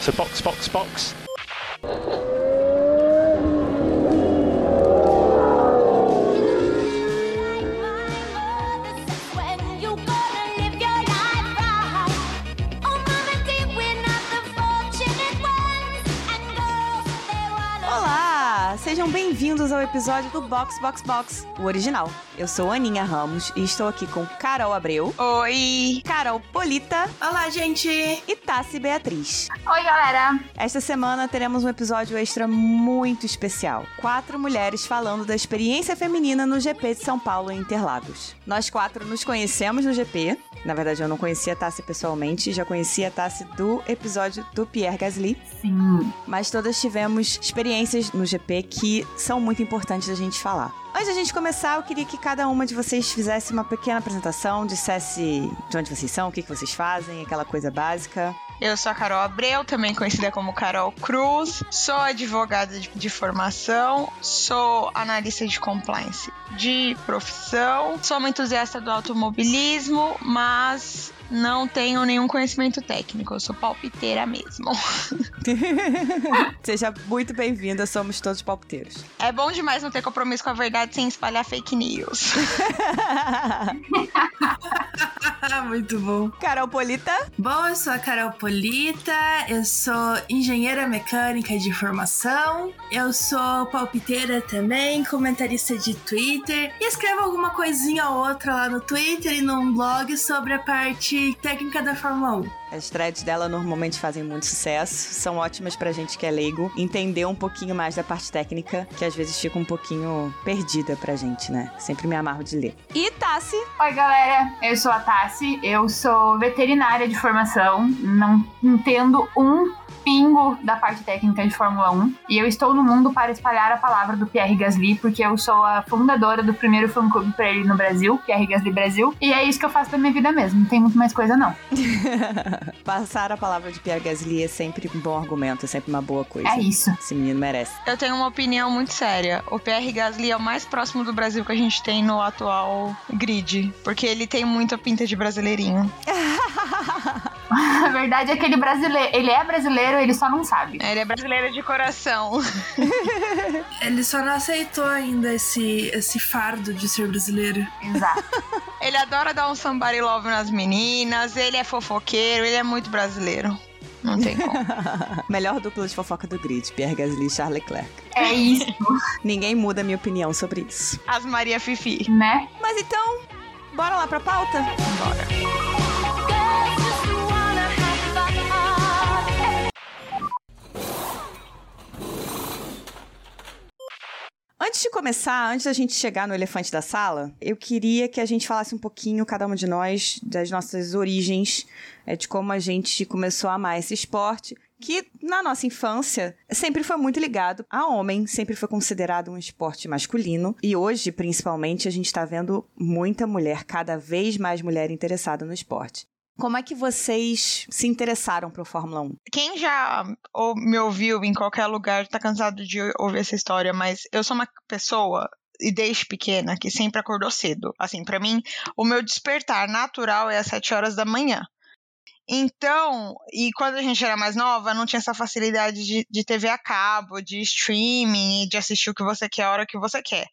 So box, box, box. Ao episódio do Box Box Box, o original. Eu sou Aninha Ramos e estou aqui com Carol Abreu, Oi! Carol Polita Olá, gente! e Tassi Beatriz. Oi, galera! Esta semana teremos um episódio extra muito especial. Quatro mulheres falando da experiência feminina no GP de São Paulo em Interlagos. Nós quatro nos conhecemos no GP. Na verdade, eu não conhecia a Tassi pessoalmente, já conhecia a Tassi do episódio do Pierre Gasly. Sim. Mas todas tivemos experiências no GP que são muito importantes da gente falar. Antes da gente começar, eu queria que cada uma de vocês fizesse uma pequena apresentação, dissesse de onde vocês são, o que que vocês fazem, aquela coisa básica. Eu sou a Carol Abreu, também conhecida como Carol Cruz. Sou advogada de, de formação, sou analista de compliance de profissão, sou uma entusiasta do automobilismo, mas não tenho nenhum conhecimento técnico, eu sou palpiteira mesmo. Seja muito bem-vinda, somos todos palpiteiros. É bom demais não ter compromisso com a verdade sem espalhar fake news. Muito bom. Carol Polita, Bom, eu sou a Carol Polita, eu sou engenheira mecânica de formação, eu sou palpiteira também, comentarista de Twitter e escrevo alguma coisinha ou outra lá no Twitter e num blog sobre a parte técnica da Fórmula 1. As threads dela normalmente fazem muito sucesso, são ótimas pra gente que é leigo entender um pouquinho mais da parte técnica, que às vezes fica um pouquinho perdida pra gente, né? Sempre me amarro de ler. E Tassi, Oi, galera. Eu sou a Tassi. Eu sou veterinária de formação. Não entendo um pingo da parte técnica de Fórmula 1. E eu estou no mundo para espalhar a palavra do Pierre Gasly, porque eu sou a fundadora do primeiro fã-clube para ele no Brasil, Pierre Gasly Brasil. E é isso que eu faço da minha vida mesmo. Não tem muito mais coisa, não. passar a palavra de Pierre Gasly é sempre um bom argumento, é sempre uma boa coisa. É isso. Esse menino merece. Eu tenho uma opinião muito séria. O PR Gasly é o mais próximo do Brasil que a gente tem no atual grid, porque ele tem muita pinta de brasileirinho. A verdade é que ele, brasileiro, ele é brasileiro, ele só não sabe. Ele é brasileiro de coração. Ele só não aceitou ainda esse, esse fardo de ser brasileiro. Exato. Ele adora dar um somebody love nas meninas, ele é fofoqueiro, ele é muito brasileiro. Não tem como. Melhor dupla de fofoca do grid, Pierre Gasly e Charles Leclerc. É isso, Ninguém muda a minha opinião sobre isso. As Maria Fifi. né? Mas então, bora lá pra pauta? Bora. Antes de começar, antes da gente chegar no elefante da sala, eu queria que a gente falasse um pouquinho, cada uma de nós, das nossas origens, é, de como a gente começou a amar esse esporte, que na nossa infância sempre foi muito ligado a homem, sempre foi considerado um esporte masculino, e hoje, principalmente, a gente está vendo muita mulher, cada vez mais mulher interessada no esporte. Como é que vocês se interessaram pro Fórmula 1? Quem já ou me ouviu em qualquer lugar tá cansado de ouvir essa história, mas eu sou uma pessoa e desde pequena que sempre acordou cedo. Assim, pra mim, o meu despertar natural é às 7 horas da manhã. Então, e quando a gente era mais nova, não tinha essa facilidade de, de TV a cabo, de streaming, de assistir o que você quer a hora que você quer.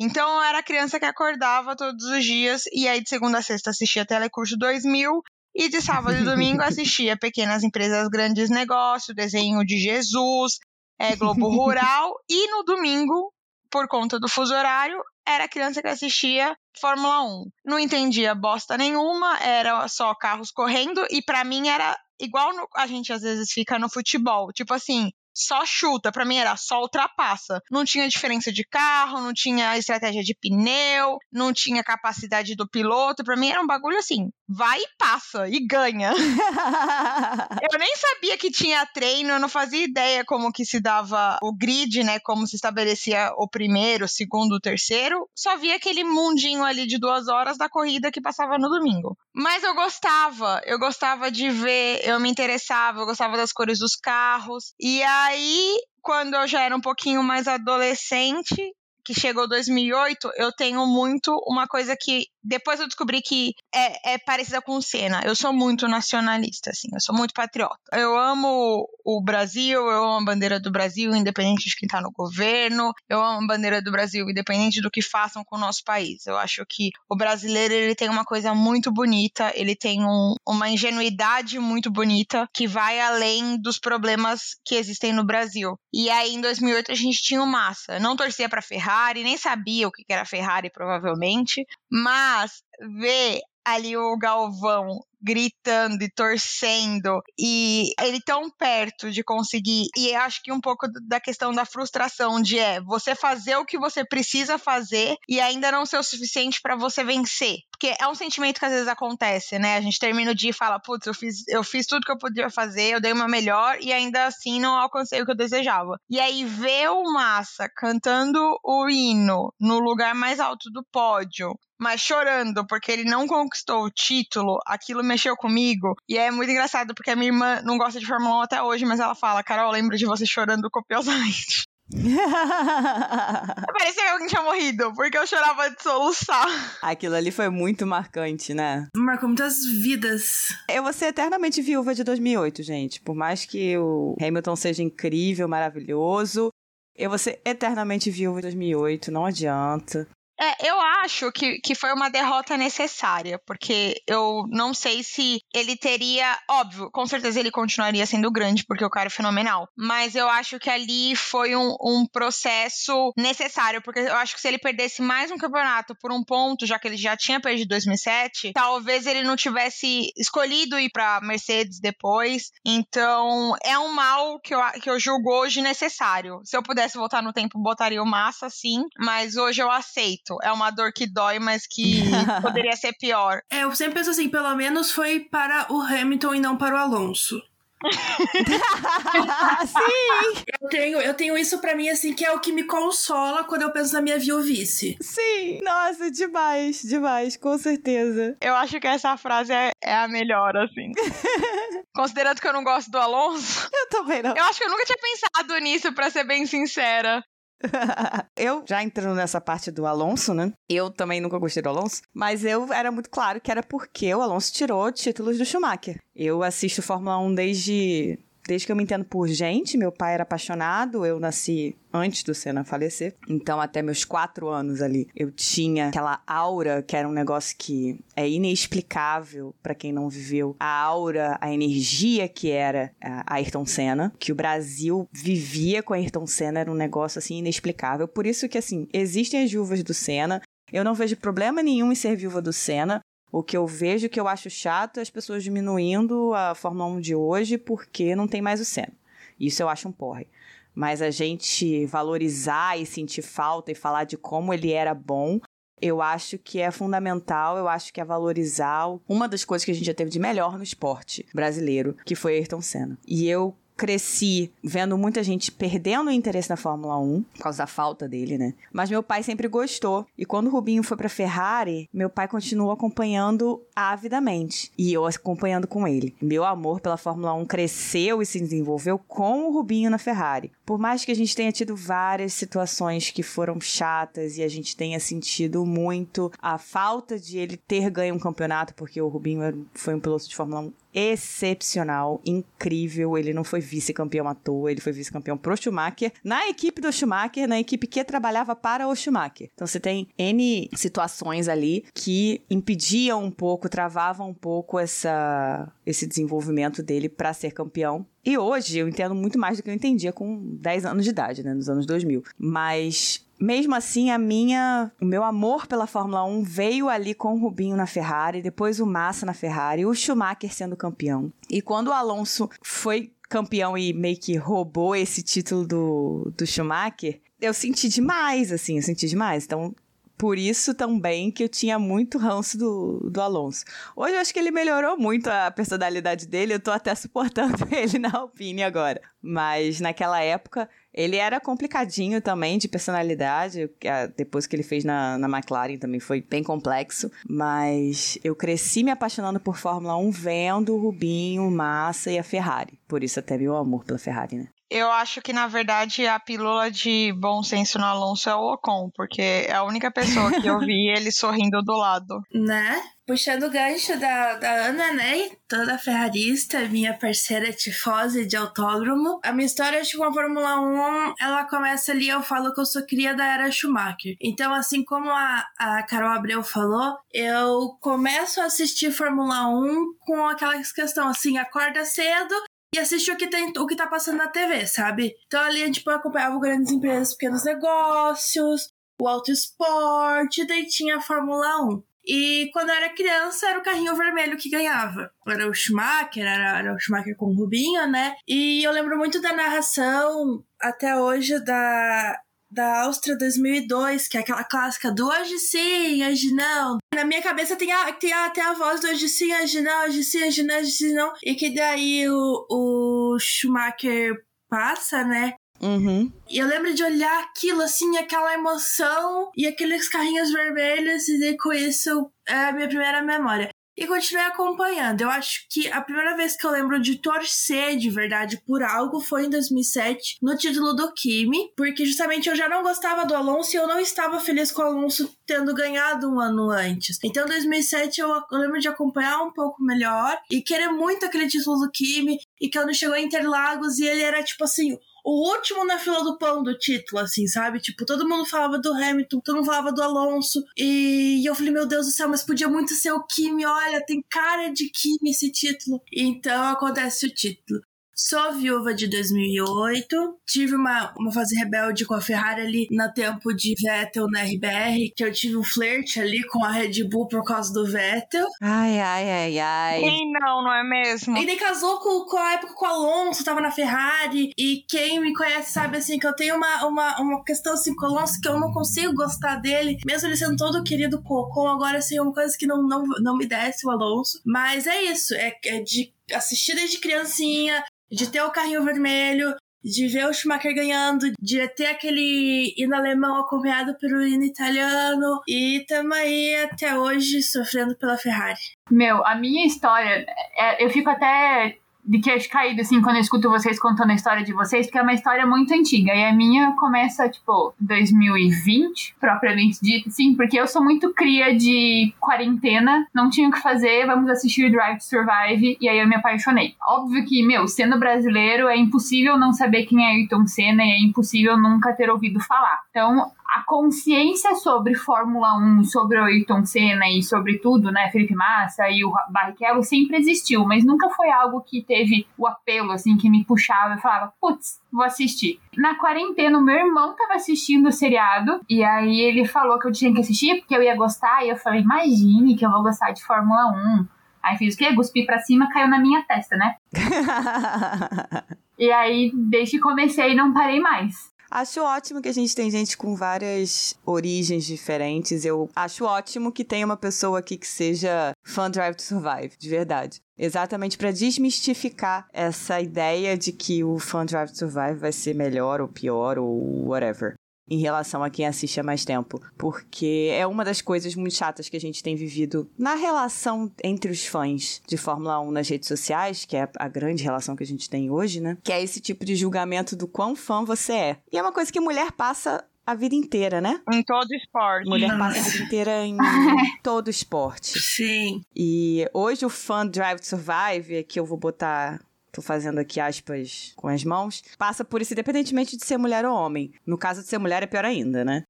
Então, eu era criança que acordava todos os dias, e aí de segunda a sexta assistia Telecurso 2000, e de sábado e domingo assistia Pequenas Empresas Grandes Negócios, Desenho de Jesus, é, Globo Rural, e no domingo, por conta do fuso horário, era criança que assistia Fórmula 1. Não entendia bosta nenhuma, era só carros correndo, e pra mim era igual no- a gente às vezes fica no futebol. Tipo assim, só chuta. Pra mim era só ultrapassa. Não tinha diferença de carro, não tinha estratégia de pneu, não tinha capacidade do piloto. Pra mim era um bagulho assim, vai e passa e ganha. Eu nem sabia que tinha treino, eu não fazia ideia como que se dava o grid, né? Como se estabelecia o primeiro, o segundo, o terceiro. Só via aquele mundinho ali de duas horas da corrida que passava no domingo. Mas eu gostava, eu gostava de ver, eu me interessava, eu gostava das cores dos carros. E aí, quando eu já era um pouquinho mais adolescente, que chegou 2008, eu tenho muito uma coisa que depois eu descobri que é, é parecida com o Senna. Eu sou muito nacionalista, assim, eu sou muito patriota. Eu amo o Brasil, eu amo a bandeira do Brasil, independente de quem tá no governo. Eu amo a bandeira do Brasil, independente do que façam com o nosso país. Eu acho que o brasileiro ele tem uma coisa muito bonita, ele tem um, uma ingenuidade muito bonita que vai além dos problemas que existem no Brasil. E aí em 2008 a gente tinha o Massa. Não torcia para Ferrari, nem sabia o que era Ferrari provavelmente, mas ver ali o Galvão gritando e torcendo e ele tão perto de conseguir e acho que um pouco da questão da frustração de é você fazer o que você precisa fazer e ainda não ser o suficiente para você vencer. Porque é um sentimento que às vezes acontece né? A gente termina o dia e fala putz eu fiz eu fiz tudo que eu podia fazer eu dei uma melhor e ainda assim não alcancei o que eu desejava. E aí ver o Massa cantando o hino no lugar mais alto do pódio mas chorando porque ele não conquistou o título, aquilo mexeu comigo. E é muito engraçado porque a minha irmã não gosta de Fórmula 1 até hoje, mas ela fala: Carol, lembro de você chorando copiosamente. Parecia que alguém tinha morrido, porque eu chorava de soluçar. Aquilo ali foi muito marcante, né? Marcou muitas vidas. Eu vou ser eternamente viúva de 2008, gente. Por mais que o Hamilton seja incrível, maravilhoso, eu vou ser eternamente viúva de 2008, não adianta. É, eu acho que, que foi uma derrota necessária, porque eu não sei se ele teria. Óbvio, com certeza ele continuaria sendo grande, porque o cara é fenomenal. Mas eu acho que ali foi um, um processo necessário, porque eu acho que se ele perdesse mais um campeonato por um ponto, já que ele já tinha perdido 2007, talvez ele não tivesse escolhido ir pra Mercedes depois. Então, é um mal que eu, que eu julgo hoje necessário. Se eu pudesse voltar no tempo, botaria o Massa, sim, mas hoje eu aceito é uma dor que dói, mas que poderia ser pior. É, eu sempre penso assim, pelo menos foi para o Hamilton e não para o Alonso. Sim! Eu tenho, eu tenho isso para mim, assim, que é o que me consola quando eu penso na minha viuvice. Sim! Nossa, demais, demais, com certeza. Eu acho que essa frase é, é a melhor, assim. Considerando que eu não gosto do Alonso. Eu também não. Eu acho que eu nunca tinha pensado nisso, para ser bem sincera. eu, já entrando nessa parte do Alonso, né? Eu também nunca gostei do Alonso, mas eu era muito claro que era porque o Alonso tirou títulos do Schumacher. Eu assisto Fórmula 1 desde Desde que eu me entendo por gente, meu pai era apaixonado, eu nasci antes do Senna falecer. Então, até meus quatro anos ali, eu tinha aquela aura que era um negócio que é inexplicável para quem não viveu. A aura, a energia que era a Ayrton Senna, que o Brasil vivia com a Ayrton Senna, era um negócio assim inexplicável. Por isso que, assim, existem as viúvas do Senna. Eu não vejo problema nenhum em ser viúva do Senna. O que eu vejo que eu acho chato é as pessoas diminuindo a Fórmula 1 de hoje porque não tem mais o Senna. Isso eu acho um porre. Mas a gente valorizar e sentir falta e falar de como ele era bom, eu acho que é fundamental, eu acho que é valorizar uma das coisas que a gente já teve de melhor no esporte brasileiro, que foi Ayrton Senna. E eu cresci vendo muita gente perdendo o interesse na Fórmula 1 por causa da falta dele, né? Mas meu pai sempre gostou. E quando o Rubinho foi para Ferrari, meu pai continuou acompanhando avidamente e eu acompanhando com ele. Meu amor pela Fórmula 1 cresceu e se desenvolveu com o Rubinho na Ferrari. Por mais que a gente tenha tido várias situações que foram chatas e a gente tenha sentido muito a falta de ele ter ganho um campeonato, porque o Rubinho foi um piloto de Fórmula 1 excepcional, incrível. Ele não foi vice-campeão à toa, ele foi vice-campeão pro Schumacher, na equipe do Schumacher, na equipe que trabalhava para o Schumacher. Então você tem N situações ali que impediam um pouco, travavam um pouco essa, esse desenvolvimento dele para ser campeão. E hoje eu entendo muito mais do que eu entendia com 10 anos de idade, né, nos anos 2000. Mas mesmo assim, a minha, o meu amor pela Fórmula 1 veio ali com o Rubinho na Ferrari, depois o Massa na Ferrari, o Schumacher sendo campeão. E quando o Alonso foi campeão e meio que roubou esse título do, do Schumacher, eu senti demais, assim, eu senti demais. Então, por isso também que eu tinha muito ranço do, do Alonso. Hoje eu acho que ele melhorou muito a personalidade dele, eu tô até suportando ele na Alpine agora. Mas naquela época ele era complicadinho também de personalidade, depois que ele fez na, na McLaren também foi bem complexo, mas eu cresci me apaixonando por Fórmula 1 vendo o Rubinho, o Massa e a Ferrari. Por isso até meu amor pela Ferrari, né? Eu acho que, na verdade, a pílula de bom senso no Alonso é o Ocon, porque é a única pessoa que eu vi ele sorrindo do lado. Né? Puxando o gancho da, da Ana, né? Toda ferrarista, minha parceira tifose de autódromo. A minha história com a Fórmula 1, ela começa ali, eu falo que eu sou cria da era Schumacher. Então, assim como a, a Carol Abreu falou, eu começo a assistir Fórmula 1 com aquela questão assim, acorda cedo, e assiste o que, tem, o que tá passando na TV, sabe? Então ali a gente tipo, acompanhava grandes empresas, pequenos negócios, o auto esporte, daí tinha a Fórmula 1. E quando eu era criança, era o carrinho vermelho que ganhava. Era o Schumacher, era, era o Schumacher com o Rubinho, né? E eu lembro muito da narração, até hoje, da, da Áustria 2002, que é aquela clássica do hoje sim, hoje não. Na minha cabeça tem, a, tem até a voz do hoje sim, hoje não, hoje sim, hoje não, hoje sim, não. E que daí o, o Schumacher passa, né? Uhum. E eu lembro de olhar aquilo, assim, aquela emoção e aqueles carrinhos vermelhos, e com isso é a minha primeira memória. E continuei acompanhando. Eu acho que a primeira vez que eu lembro de torcer de verdade por algo foi em 2007, no título do Kimi, porque justamente eu já não gostava do Alonso e eu não estava feliz com o Alonso tendo ganhado um ano antes. Então, em 2007 eu, eu lembro de acompanhar um pouco melhor e querer muito aquele título do Kimi. E quando chegou em Interlagos e ele era tipo assim, o último na fila do pão do título, assim, sabe? Tipo, todo mundo falava do Hamilton, todo mundo falava do Alonso. E eu falei, meu Deus do céu, mas podia muito ser o Kimi, olha, tem cara de Kimi esse título. Então acontece o título. Sou viúva de 2008. Tive uma, uma fase rebelde com a Ferrari ali no tempo de Vettel na RBR, que eu tive um flerte ali com a Red Bull por causa do Vettel. Ai, ai, ai, ai. Quem não, não é mesmo? E nem casou com, com a época com o Alonso, tava na Ferrari. E quem me conhece sabe, assim, que eu tenho uma, uma, uma questão, assim, com o Alonso que eu não consigo gostar dele. Mesmo ele sendo todo querido Ocon, agora, assim, é uma coisa que não, não, não me desce o Alonso. Mas é isso, é, é de assistir desde criancinha, de ter o carrinho vermelho, de ver o Schumacher ganhando, de ter aquele hino alemão acompanhado pelo hino italiano, e tamo aí até hoje sofrendo pela Ferrari. Meu, a minha história, é, eu fico até de queixo caído, assim, quando eu escuto vocês contando a história de vocês, porque é uma história muito antiga. E a minha começa, tipo, 2020, propriamente dito, sim, porque eu sou muito cria de quarentena, não tinha o que fazer, vamos assistir Drive to Survive, e aí eu me apaixonei. Óbvio que, meu, sendo brasileiro, é impossível não saber quem é Ayrton Senna e é impossível nunca ter ouvido falar. Então, a consciência sobre Fórmula 1, sobre o Ayrton Senna e sobre tudo, né, Felipe Massa e o Barrichello sempre existiu, mas nunca foi algo que teve o apelo, assim, que me puxava e falava, putz, vou assistir. Na quarentena, o meu irmão tava assistindo o seriado e aí ele falou que eu tinha que assistir porque eu ia gostar e eu falei, imagine que eu vou gostar de Fórmula 1. Aí fiz o quê? Cuspi pra cima, caiu na minha testa, né? e aí, desde que comecei, não parei mais. Acho ótimo que a gente tem gente com várias origens diferentes. Eu acho ótimo que tenha uma pessoa aqui que seja fã Drive to Survive, de verdade. Exatamente para desmistificar essa ideia de que o fã Drive to Survive vai ser melhor ou pior ou whatever em relação a quem assiste há mais tempo. Porque é uma das coisas muito chatas que a gente tem vivido na relação entre os fãs de Fórmula 1 nas redes sociais, que é a grande relação que a gente tem hoje, né? Que é esse tipo de julgamento do quão fã você é. E é uma coisa que mulher passa a vida inteira, né? Em todo esporte. Mulher passa a vida inteira em todo esporte. Sim. E hoje o fã Drive to Survive, que eu vou botar tô fazendo aqui aspas com as mãos, passa por isso independentemente de ser mulher ou homem. No caso de ser mulher é pior ainda, né?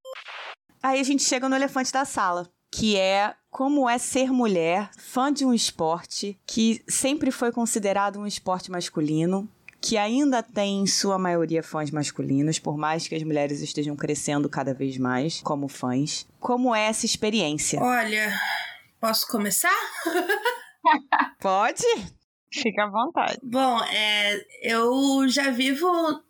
Aí a gente chega no elefante da sala, que é como é ser mulher, fã de um esporte que sempre foi considerado um esporte masculino, que ainda tem em sua maioria fãs masculinos, por mais que as mulheres estejam crescendo cada vez mais como fãs. Como é essa experiência? Olha, posso começar? Pode? Fica à vontade. Bom, é, eu já vivo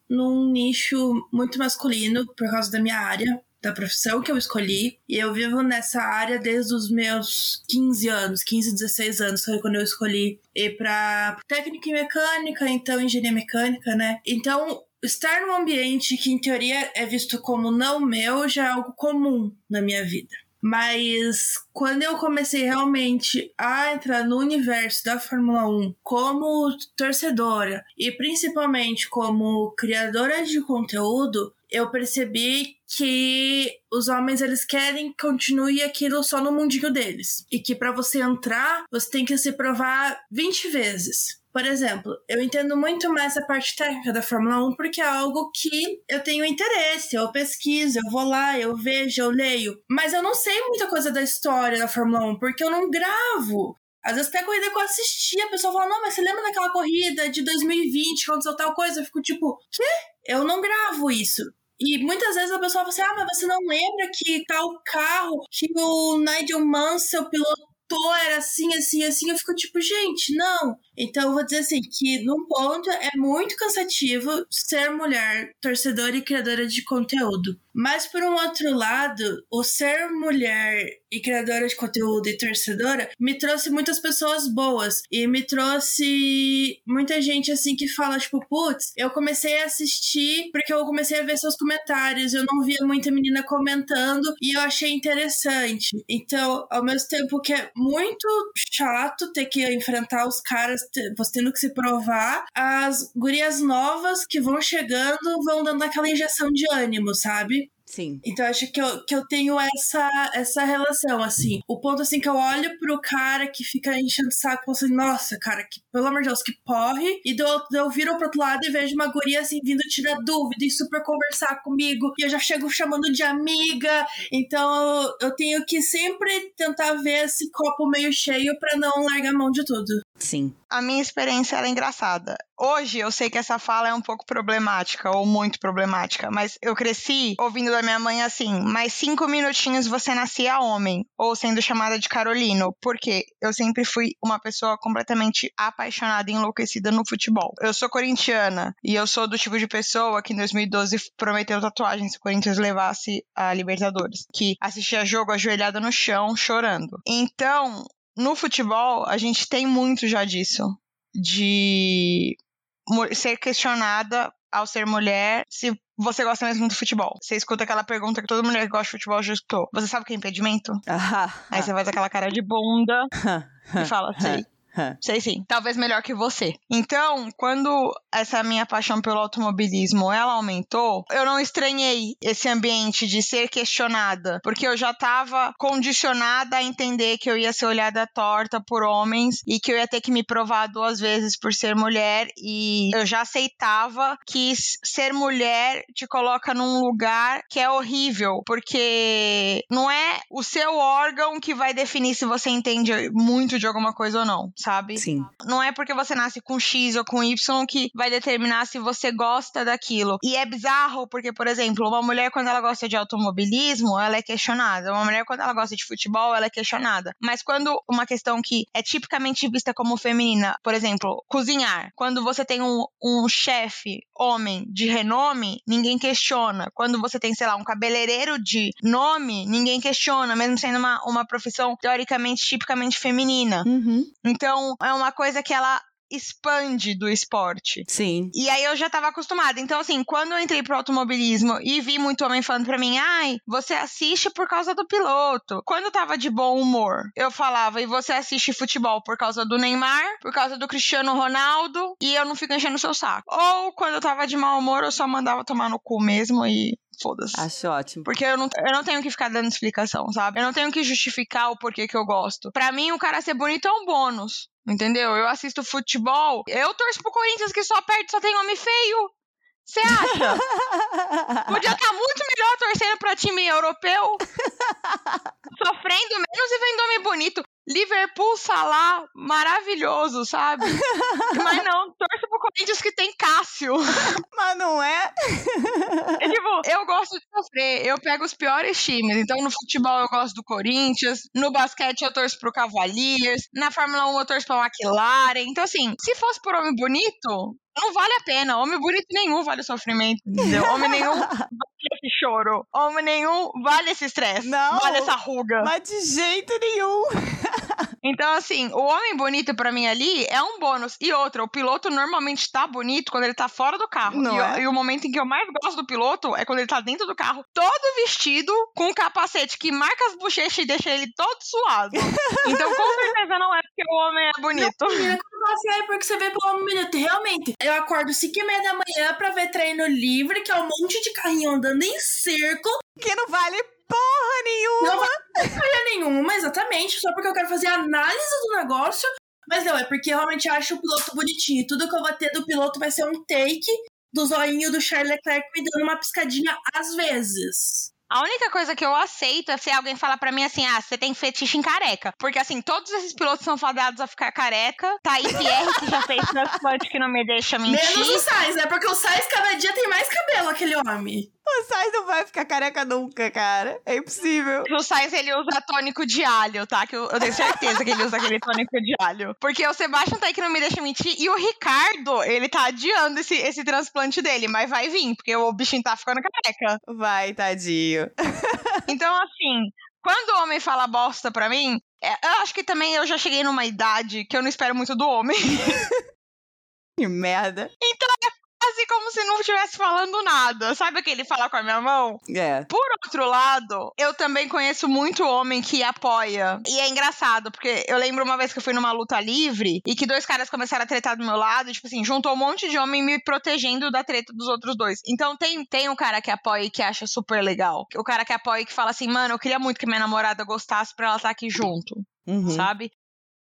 num nicho muito masculino por causa da minha área, da profissão que eu escolhi. E eu vivo nessa área desde os meus 15 anos, 15, 16 anos, foi quando eu escolhi ir pra técnica e mecânica, então engenharia mecânica, né? Então, estar num ambiente que em teoria é visto como não meu já é algo comum na minha vida. Mas quando eu comecei realmente a entrar no universo da Fórmula 1 como torcedora e principalmente como criadora de conteúdo, eu percebi que os homens eles querem que continue aquilo só no mundinho deles e que para você entrar, você tem que se provar 20 vezes. Por exemplo, eu entendo muito mais a parte técnica da Fórmula 1 porque é algo que eu tenho interesse, eu pesquiso, eu vou lá, eu vejo, eu leio. Mas eu não sei muita coisa da história da Fórmula 1 porque eu não gravo. Às vezes até a corrida que eu assisti, a pessoa fala, não, mas você lembra daquela corrida de 2020, quando aconteceu tal coisa? Eu fico tipo, quê? Eu não gravo isso. E muitas vezes a pessoa fala assim, ah, mas você não lembra que tal carro que o Nigel Mansell pilotou era assim, assim, assim? Eu fico tipo, gente, não. Então eu vou dizer assim, que num ponto é muito cansativo ser mulher, torcedora e criadora de conteúdo. Mas por um outro lado, o ser mulher e criadora de conteúdo e torcedora me trouxe muitas pessoas boas e me trouxe muita gente assim que fala tipo, putz, eu comecei a assistir porque eu comecei a ver seus comentários, eu não via muita menina comentando e eu achei interessante. Então, ao mesmo tempo que é muito chato ter que enfrentar os caras você tendo que se provar, as gurias novas que vão chegando vão dando aquela injeção de ânimo, sabe? Sim. Então acho que eu, que eu tenho essa, essa relação, assim. O ponto, assim, que eu olho pro cara que fica enchendo o saco, e assim, nossa, cara, que, pelo amor de Deus, que porre. E eu, eu viro pro outro lado e vejo uma guria, assim, vindo tirar dúvida e super conversar comigo. E eu já chego chamando de amiga. Então eu, eu tenho que sempre tentar ver esse copo meio cheio para não largar a mão de tudo. Sim. A minha experiência é engraçada. Hoje eu sei que essa fala é um pouco problemática, ou muito problemática, mas eu cresci ouvindo da minha mãe assim: mais cinco minutinhos você nascia homem, ou sendo chamada de Carolino, porque eu sempre fui uma pessoa completamente apaixonada e enlouquecida no futebol. Eu sou corintiana e eu sou do tipo de pessoa que em 2012 prometeu tatuagem se o Corinthians levasse a Libertadores, que assistia jogo ajoelhada no chão, chorando. Então, no futebol, a gente tem muito já disso. De ser questionada ao ser mulher se você gosta mesmo do futebol. Você escuta aquela pergunta que toda mulher que gosta de futebol já escutou. Você sabe o que é impedimento? Ah, Aí você faz aquela cara de bunda e fala, sei. Sei sim, talvez melhor que você. Então, quando essa minha paixão pelo automobilismo ela aumentou, eu não estranhei esse ambiente de ser questionada, porque eu já estava condicionada a entender que eu ia ser olhada torta por homens e que eu ia ter que me provar duas vezes por ser mulher e eu já aceitava que ser mulher te coloca num lugar que é horrível, porque não é o seu órgão que vai definir se você entende muito de alguma coisa ou não sabe? Sim. Não é porque você nasce com X ou com Y que vai determinar se você gosta daquilo. E é bizarro porque, por exemplo, uma mulher quando ela gosta de automobilismo, ela é questionada. Uma mulher quando ela gosta de futebol, ela é questionada. Mas quando uma questão que é tipicamente vista como feminina, por exemplo, cozinhar, quando você tem um, um chefe homem de renome, ninguém questiona. Quando você tem, sei lá, um cabeleireiro de nome, ninguém questiona, mesmo sendo uma, uma profissão teoricamente, tipicamente feminina. Uhum. Então, então, é uma coisa que ela expande do esporte. Sim. E aí eu já tava acostumada. Então, assim, quando eu entrei pro automobilismo e vi muito homem falando pra mim, ai, você assiste por causa do piloto. Quando eu tava de bom humor, eu falava, e você assiste futebol por causa do Neymar, por causa do Cristiano Ronaldo, e eu não fico enchendo o seu saco. Ou quando eu tava de mau humor, eu só mandava tomar no cu mesmo e foda-se. Acho ótimo. Porque eu não, eu não tenho que ficar dando explicação, sabe? Eu não tenho que justificar o porquê que eu gosto. Para mim, o cara ser bonito é um bônus. Entendeu? Eu assisto futebol. Eu torço pro Corinthians que só perde, só tem homem feio. Você acha? Podia estar tá muito melhor torcendo pra time europeu. Sofrendo menos e vendo homem bonito. Liverpool, Salah, maravilhoso, sabe? Mas não, torço pro Corinthians que tem Cássio. Mas não é? é tipo, eu gosto de sofrer, eu pego os piores times. Então, no futebol eu gosto do Corinthians, no basquete eu torço pro Cavaliers, na Fórmula 1 eu torço pra McLaren. Então, assim, se fosse por homem bonito, não vale a pena. Homem bonito nenhum vale o sofrimento, entendeu? Homem nenhum vale esse choro. Homem nenhum vale esse estresse. Não. Vale essa ruga. Mas de jeito nenhum. Então, assim, o homem bonito pra mim ali é um bônus. E outra, o piloto normalmente tá bonito quando ele tá fora do carro. Não e, é? o- e o momento em que eu mais gosto do piloto é quando ele tá dentro do carro, todo vestido, com um capacete que marca as bochechas e deixa ele todo suado. Então, com certeza não é porque o homem é bonito. "Ai, porque você vê pelo um minuto. Realmente, eu acordo 5 e meia da manhã pra ver treino livre, que é um monte de carrinho andando em cerco. Que não vale porra nenhuma. Não vai falha nenhuma, exatamente. Só porque eu quero fazer análise do negócio. Mas não, é porque eu realmente acho o piloto bonitinho. Tudo que eu vou ter do piloto vai ser um take do zoinho do Charles Leclerc me dando uma piscadinha às vezes. A única coisa que eu aceito é se alguém falar pra mim assim: ah, você tem fetiche em careca. Porque assim, todos esses pilotos são fadados a ficar careca. Tá aí Pierre, que já fez transplante que não me deixa mentir. Menos o Sainz, né? Porque o Sainz cada dia tem mais cabelo, aquele homem. O Sainz não vai ficar careca nunca, cara. É impossível. O Sainz, ele usa tônico de alho, tá? Que eu, eu tenho certeza que ele usa aquele tônico de alho. Porque o Sebastian tá aí que não me deixa mentir. E o Ricardo, ele tá adiando esse, esse transplante dele. Mas vai vir, porque o bichinho tá ficando careca. Vai, tadinho. Então, assim, quando o homem fala bosta pra mim, é, eu acho que também eu já cheguei numa idade que eu não espero muito do homem. Que merda. Quase como se não estivesse falando nada. Sabe aquele falar com a minha mão? É. Por outro lado, eu também conheço muito homem que apoia. E é engraçado, porque eu lembro uma vez que eu fui numa luta livre e que dois caras começaram a tretar do meu lado, e, tipo assim, juntou um monte de homem me protegendo da treta dos outros dois. Então tem, tem um cara que apoia e que acha super legal. O cara que apoia e que fala assim, mano, eu queria muito que minha namorada gostasse pra ela estar aqui junto, Uhum. sabe?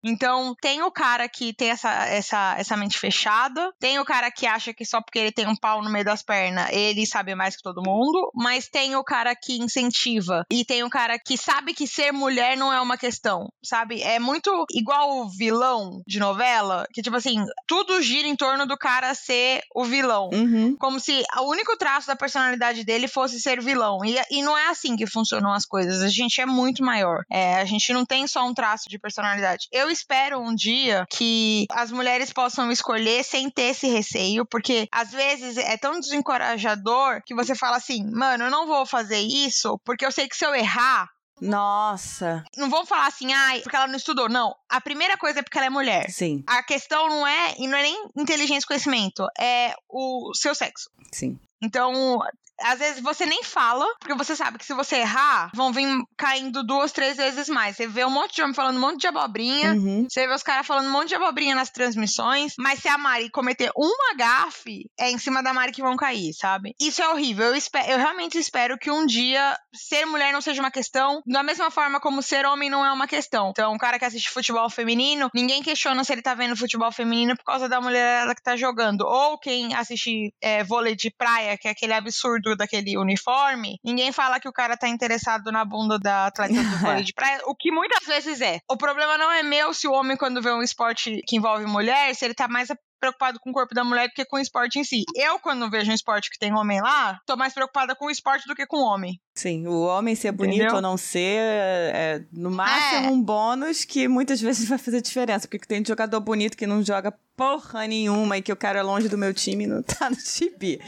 Então, tem o cara que tem essa, essa, essa mente fechada, tem o cara que acha que só porque ele tem um pau no meio das pernas, ele sabe mais que todo mundo, mas tem o cara que incentiva, e tem o cara que sabe que ser mulher não é uma questão, sabe? É muito igual o vilão de novela, que tipo assim, tudo gira em torno do cara ser o vilão. Uhum. Como se o único traço da personalidade dele fosse ser vilão. E, e não é assim que funcionam as coisas. A gente é muito maior. É, a gente não tem só um traço de personalidade. Eu espero um dia que as mulheres possam escolher sem ter esse receio, porque às vezes é tão desencorajador que você fala assim, mano, eu não vou fazer isso porque eu sei que se eu errar, Nossa. não vão falar assim, ai, porque ela não estudou. Não. A primeira coisa é porque ela é mulher. Sim, A questão não é, e não é nem inteligência e conhecimento, é o seu sexo. sim. Então, às vezes você nem fala, porque você sabe que se você errar, vão vir caindo duas, três vezes mais. Você vê um monte de homem falando um monte de abobrinha. Uhum. Você vê os caras falando um monte de abobrinha nas transmissões, mas se a Mari cometer uma gafe, é em cima da Mari que vão cair, sabe? Isso é horrível. Eu, espero, eu realmente espero que um dia ser mulher não seja uma questão, da mesma forma como ser homem não é uma questão. Então, um cara que assiste futebol feminino, ninguém questiona se ele tá vendo futebol feminino por causa da mulher que tá jogando. Ou quem assiste é, vôlei de praia, que é aquele absurdo daquele uniforme, ninguém fala que o cara tá interessado na bunda da atleta do vôlei de praia, o que muitas vezes é. O problema não é meu se o homem, quando vê um esporte que envolve mulher, se ele tá mais preocupado com o corpo da mulher do que com o esporte em si. Eu, quando vejo um esporte que tem homem lá, tô mais preocupada com o esporte do que com o homem. Sim, o homem ser bonito Entendeu? ou não ser, é, no máximo É. um bônus que muitas vezes vai fazer diferença. Porque tem jogador bonito que não joga porra nenhuma e que o cara é longe do meu time e não tá no gibi.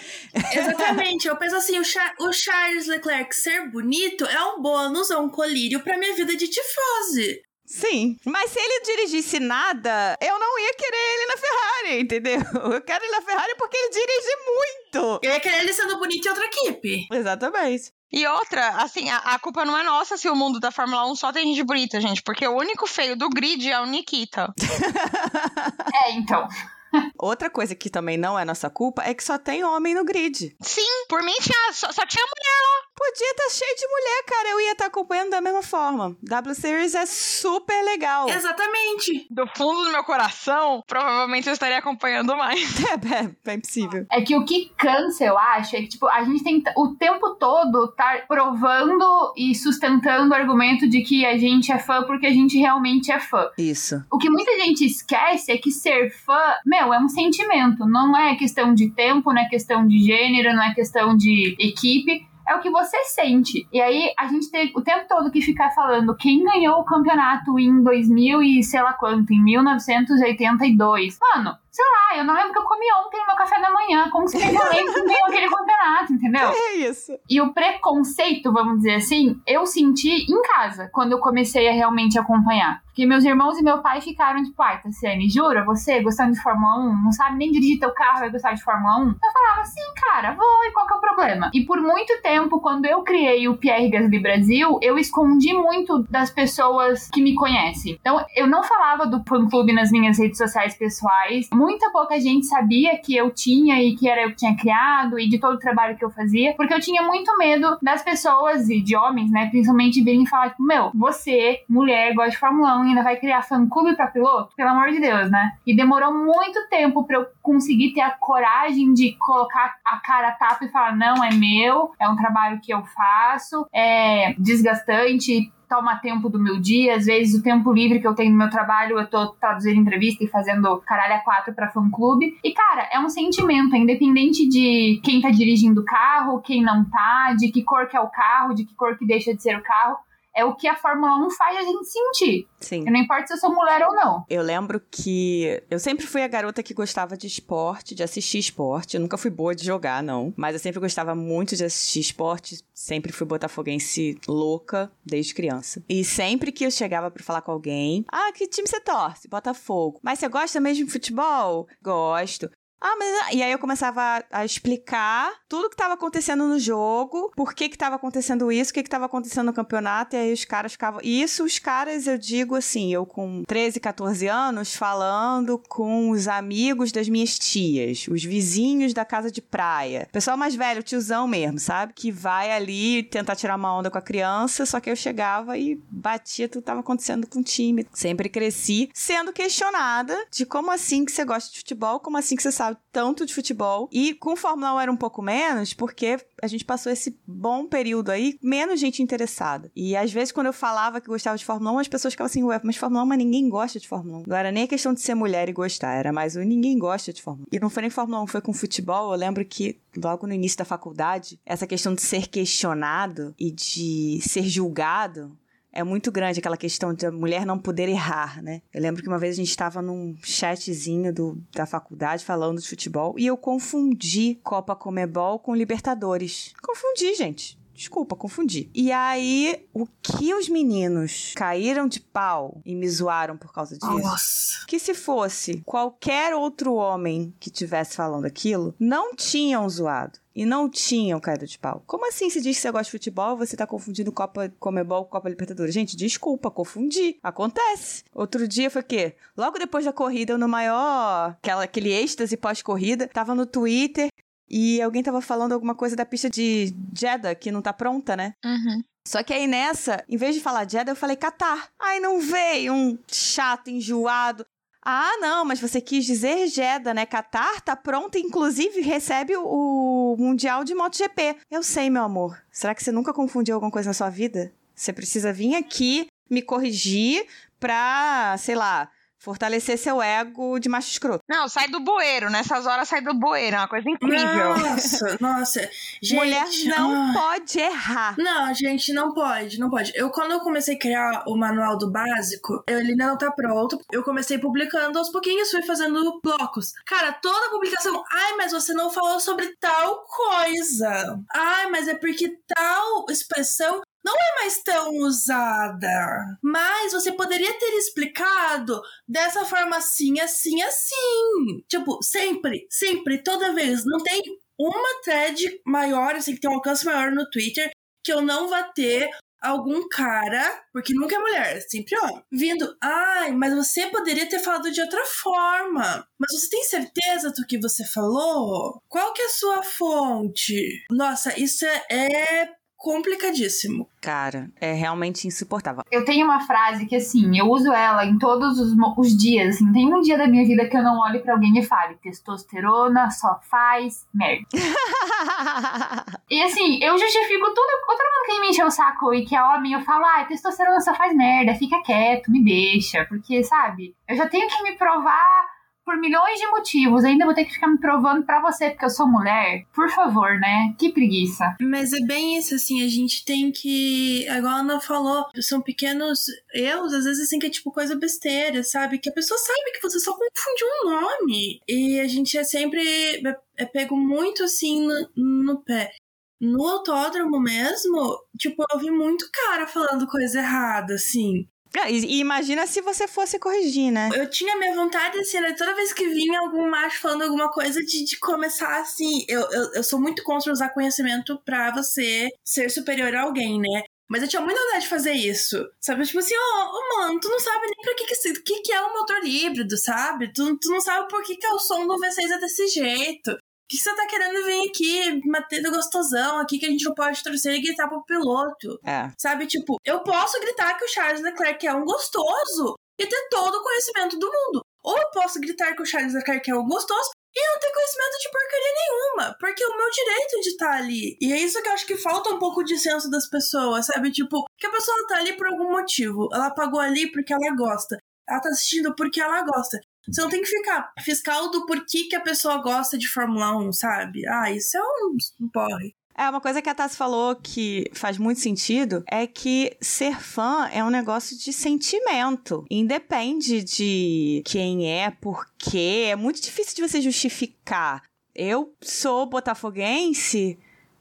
Exatamente, eu penso assim, o, Cha- o Charles Leclerc ser bonito é um bônus, é um colírio pra minha vida de tifose. Sim, mas se ele dirigisse nada, eu não ia querer ele na Ferrari, entendeu? Eu quero ele na Ferrari porque ele dirige muito. Eu ia querer ele sendo bonito em outra equipe. Exatamente. E outra, assim, a, a culpa não é nossa se o mundo da Fórmula 1 só tem gente bonita, gente, porque o único feio do grid é o Nikita. É, então. Outra coisa que também não é nossa culpa é que só tem homem no grid. Sim, por mim tinha, só, só tinha mulher. Podia estar cheio de mulher, cara. Eu ia estar acompanhando da mesma forma. W Series é super legal. Exatamente. Do fundo do meu coração, provavelmente eu estaria acompanhando mais. É, é, é impossível. É que o que cansa, eu acho, é que, tipo, a gente tem que o tempo todo tá provando e sustentando o argumento de que a gente é fã porque a gente realmente é fã. Isso. O que muita gente esquece é que ser fã, meu, é um sentimento. Não é questão de tempo, não é questão de gênero, não é questão de equipe. É o que você sente. E aí, a gente tem o tempo todo que ficar falando quem ganhou o campeonato em 2000 e sei lá quanto, em 1982. Mano, sei lá, eu não lembro que eu comi ontem no meu café da manhã. como se tem ganhou aquele campeonato, entendeu? É isso. E o preconceito, vamos dizer assim, eu senti em casa, quando eu comecei a realmente acompanhar. Porque meus irmãos e meu pai ficaram tipo, ai, Tassiane, jura? Você gostando de Fórmula 1? Não sabe nem dirigir teu carro, vai gostar de Fórmula 1? Eu falava, sim, cara, vou, e qual que é o problema? E por muito tempo, quando eu criei o Pierre Gasly Brasil, eu escondi muito das pessoas que me conhecem. Então, eu não falava do fã-clube nas minhas redes sociais pessoais. Muita pouca gente sabia que eu tinha e que era eu que tinha criado e de todo o trabalho que eu fazia, porque eu tinha muito medo das pessoas e de homens, né, principalmente, virem falar, tipo, meu, você, mulher, gosta de Fórmula 1, ainda vai criar fã-clube pra piloto? Pelo amor de Deus, né? E demorou muito tempo pra eu conseguir ter a coragem de colocar a cara a tapa e falar: não, é meu, é um trabalho que eu faço, é desgastante, toma tempo do meu dia, às vezes o tempo livre que eu tenho no meu trabalho, eu tô traduzindo entrevista e fazendo caralho a quatro pra fã clube. E, cara, é um sentimento, é independente de quem tá dirigindo o carro, quem não tá, de que cor que é o carro, de que cor que deixa de ser o carro é o que a Fórmula 1 faz a gente sentir. Sim. E não importa se eu sou mulher ou não. Eu lembro que eu sempre fui a garota que gostava de esporte, de assistir esporte. Eu nunca fui boa de jogar, não. Mas eu sempre gostava muito de assistir esporte. Sempre fui botafoguense louca desde criança. E sempre que eu chegava para falar com alguém, ah, que time você torce? Botafogo. Mas você gosta mesmo de futebol? Gosto. Ah, mas. Ah", e aí eu começava a, explicar tudo que estava acontecendo no jogo, por que que estava acontecendo isso, o que que estava acontecendo no campeonato, e aí os caras ficavam. E isso, os caras, eu digo assim, eu com 13, 14 anos, falando com os amigos das minhas tias, os vizinhos da casa de praia. Pessoal mais velho, tiozão mesmo, sabe? Que vai ali tentar tirar uma onda com a criança, só que eu chegava e batia tudo que estava acontecendo com o time. Sempre cresci sendo questionada de como assim que você gosta de futebol, como assim que você sabe tanto de futebol. E com Fórmula 1 era um pouco menos, porque a gente passou esse bom período aí, menos gente interessada. E às vezes, quando eu falava que gostava de Fórmula 1, as pessoas ficavam assim, ué, mas Fórmula 1, mas ninguém gosta de Fórmula 1. Não era nem a questão de ser mulher e gostar, era mais o ninguém gosta de Fórmula 1. E não foi nem Fórmula 1, foi com futebol. Eu lembro que logo no início da faculdade, essa questão de ser questionado e de ser julgado é muito grande aquela questão de a mulher não poder errar, né? Eu lembro que uma vez a gente estava num chatzinho do, da faculdade falando de futebol e eu confundi Copa Comebol com Libertadores. Confundi, gente. Desculpa, confundi. E aí, o que os meninos caíram de pau e me zoaram por causa disso? Nossa. Que se fosse qualquer outro homem que tivesse falando aquilo, não tinham zoado e não tinham caído de pau. Como assim se diz que você gosta de futebol você tá confundindo Copa Comebol com Copa Libertadores? Gente, desculpa, confundi. Acontece. Outro dia foi o quê? Logo depois da corrida, eu no maior, aquela, aquele êxtase pós-corrida, tava no Twitter e alguém tava falando alguma coisa da pista de Jeddah, que não tá pronta, né? Uhum. Só que aí nessa, em vez de falar Jeddah, eu falei Qatar. Aí não veio um chato, enjoado. Ah, não, mas você quis dizer Jeddah, né? Qatar tá pronta, inclusive recebe o Mundial de MotoGP. Eu sei, meu amor. Será que você nunca confundiu alguma coisa na sua vida? Você precisa vir aqui me corrigir pra, sei lá, fortalecer seu ego de macho escroto. Não, sai do bueiro. Nessas horas sai do bueiro. É uma coisa incrível. Nossa, nossa. Gente, Mulher não ah. pode errar. Não, gente, não pode, não pode. Eu, quando eu comecei a criar o manual do básico, ele ainda não tá pronto. Eu comecei publicando aos pouquinhos, fui fazendo blocos. Cara, toda publicação. Ai, mas você não falou sobre tal coisa. Ai, mas é porque tal expressão não é mais tão usada. Mas você poderia ter explicado dessa forma assim, assim, assim. Tipo, sempre, sempre, toda vez. Não tem uma thread maior, assim, que tem um alcance maior no Twitter, que eu não vá ter algum cara, porque nunca é mulher, é sempre homem, vindo, ai, mas você poderia ter falado de outra forma. Mas você tem certeza do que você falou? Qual que é a sua fonte? Nossa, isso é, é complicadíssimo. Cara, é realmente insuportável. Eu tenho uma frase que, assim, eu uso ela em todos os, os dias, assim, tem um dia da minha vida que eu não olho pra alguém e fale, testosterona só faz merda. E assim, eu justifico tudo, todo mundo que me encheu o saco e que é homem, eu falo, ah, testosterona só faz merda, fica quieto, me deixa, porque, sabe, eu já tenho que me provar por milhões de motivos. Ainda vou ter que ficar me provando para você porque eu sou mulher. Por favor, né? Que preguiça. Mas é bem isso, assim, a gente tem que. Igual a Ana falou, são pequenos erros, às vezes assim, que é tipo coisa besteira, sabe? Que a pessoa sabe que você só confundiu um nome. E a gente é sempre. É, é pego muito assim no, no pé. No autódromo mesmo, tipo, eu ouvi muito cara falando coisa errada, assim. Ah, e, e imagina se você fosse corrigir, né? Eu tinha minha vontade, assim, né? Toda vez que vinha algum macho falando alguma coisa, de, de começar assim. Eu, eu, eu sou muito contra usar conhecimento pra você ser superior a alguém, né? Mas eu tinha muita vontade de fazer isso. Sabe? Tipo assim, ó, oh, oh, mano, tu não sabe nem pra que que, que, que é um motor híbrido, sabe? Tu, tu não sabe por que, que é o som do V6 é desse jeito que você tá querendo vir aqui batendo gostosão aqui que a gente não pode torcer e gritar pro piloto? É. Sabe, tipo, eu posso gritar que o Charles Leclerc é um gostoso e ter todo o conhecimento do mundo. Ou eu posso gritar que o Charles Leclerc é um gostoso e não ter conhecimento de porcaria nenhuma, porque é o meu direito de estar tá ali. E é isso que eu acho que falta um pouco de senso das pessoas, sabe? Tipo, que a pessoa tá ali por algum motivo. Ela pagou ali porque ela gosta. Ela tá assistindo porque ela gosta. Você não tem que ficar fiscal do porquê que a pessoa gosta de Fórmula 1, sabe? Ah, isso é um, porre. É, uma coisa que a Tassi falou que faz muito sentido é que ser fã é um negócio de sentimento. Independe de quem é, por quê. É muito difícil de você justificar. Eu sou botafoguense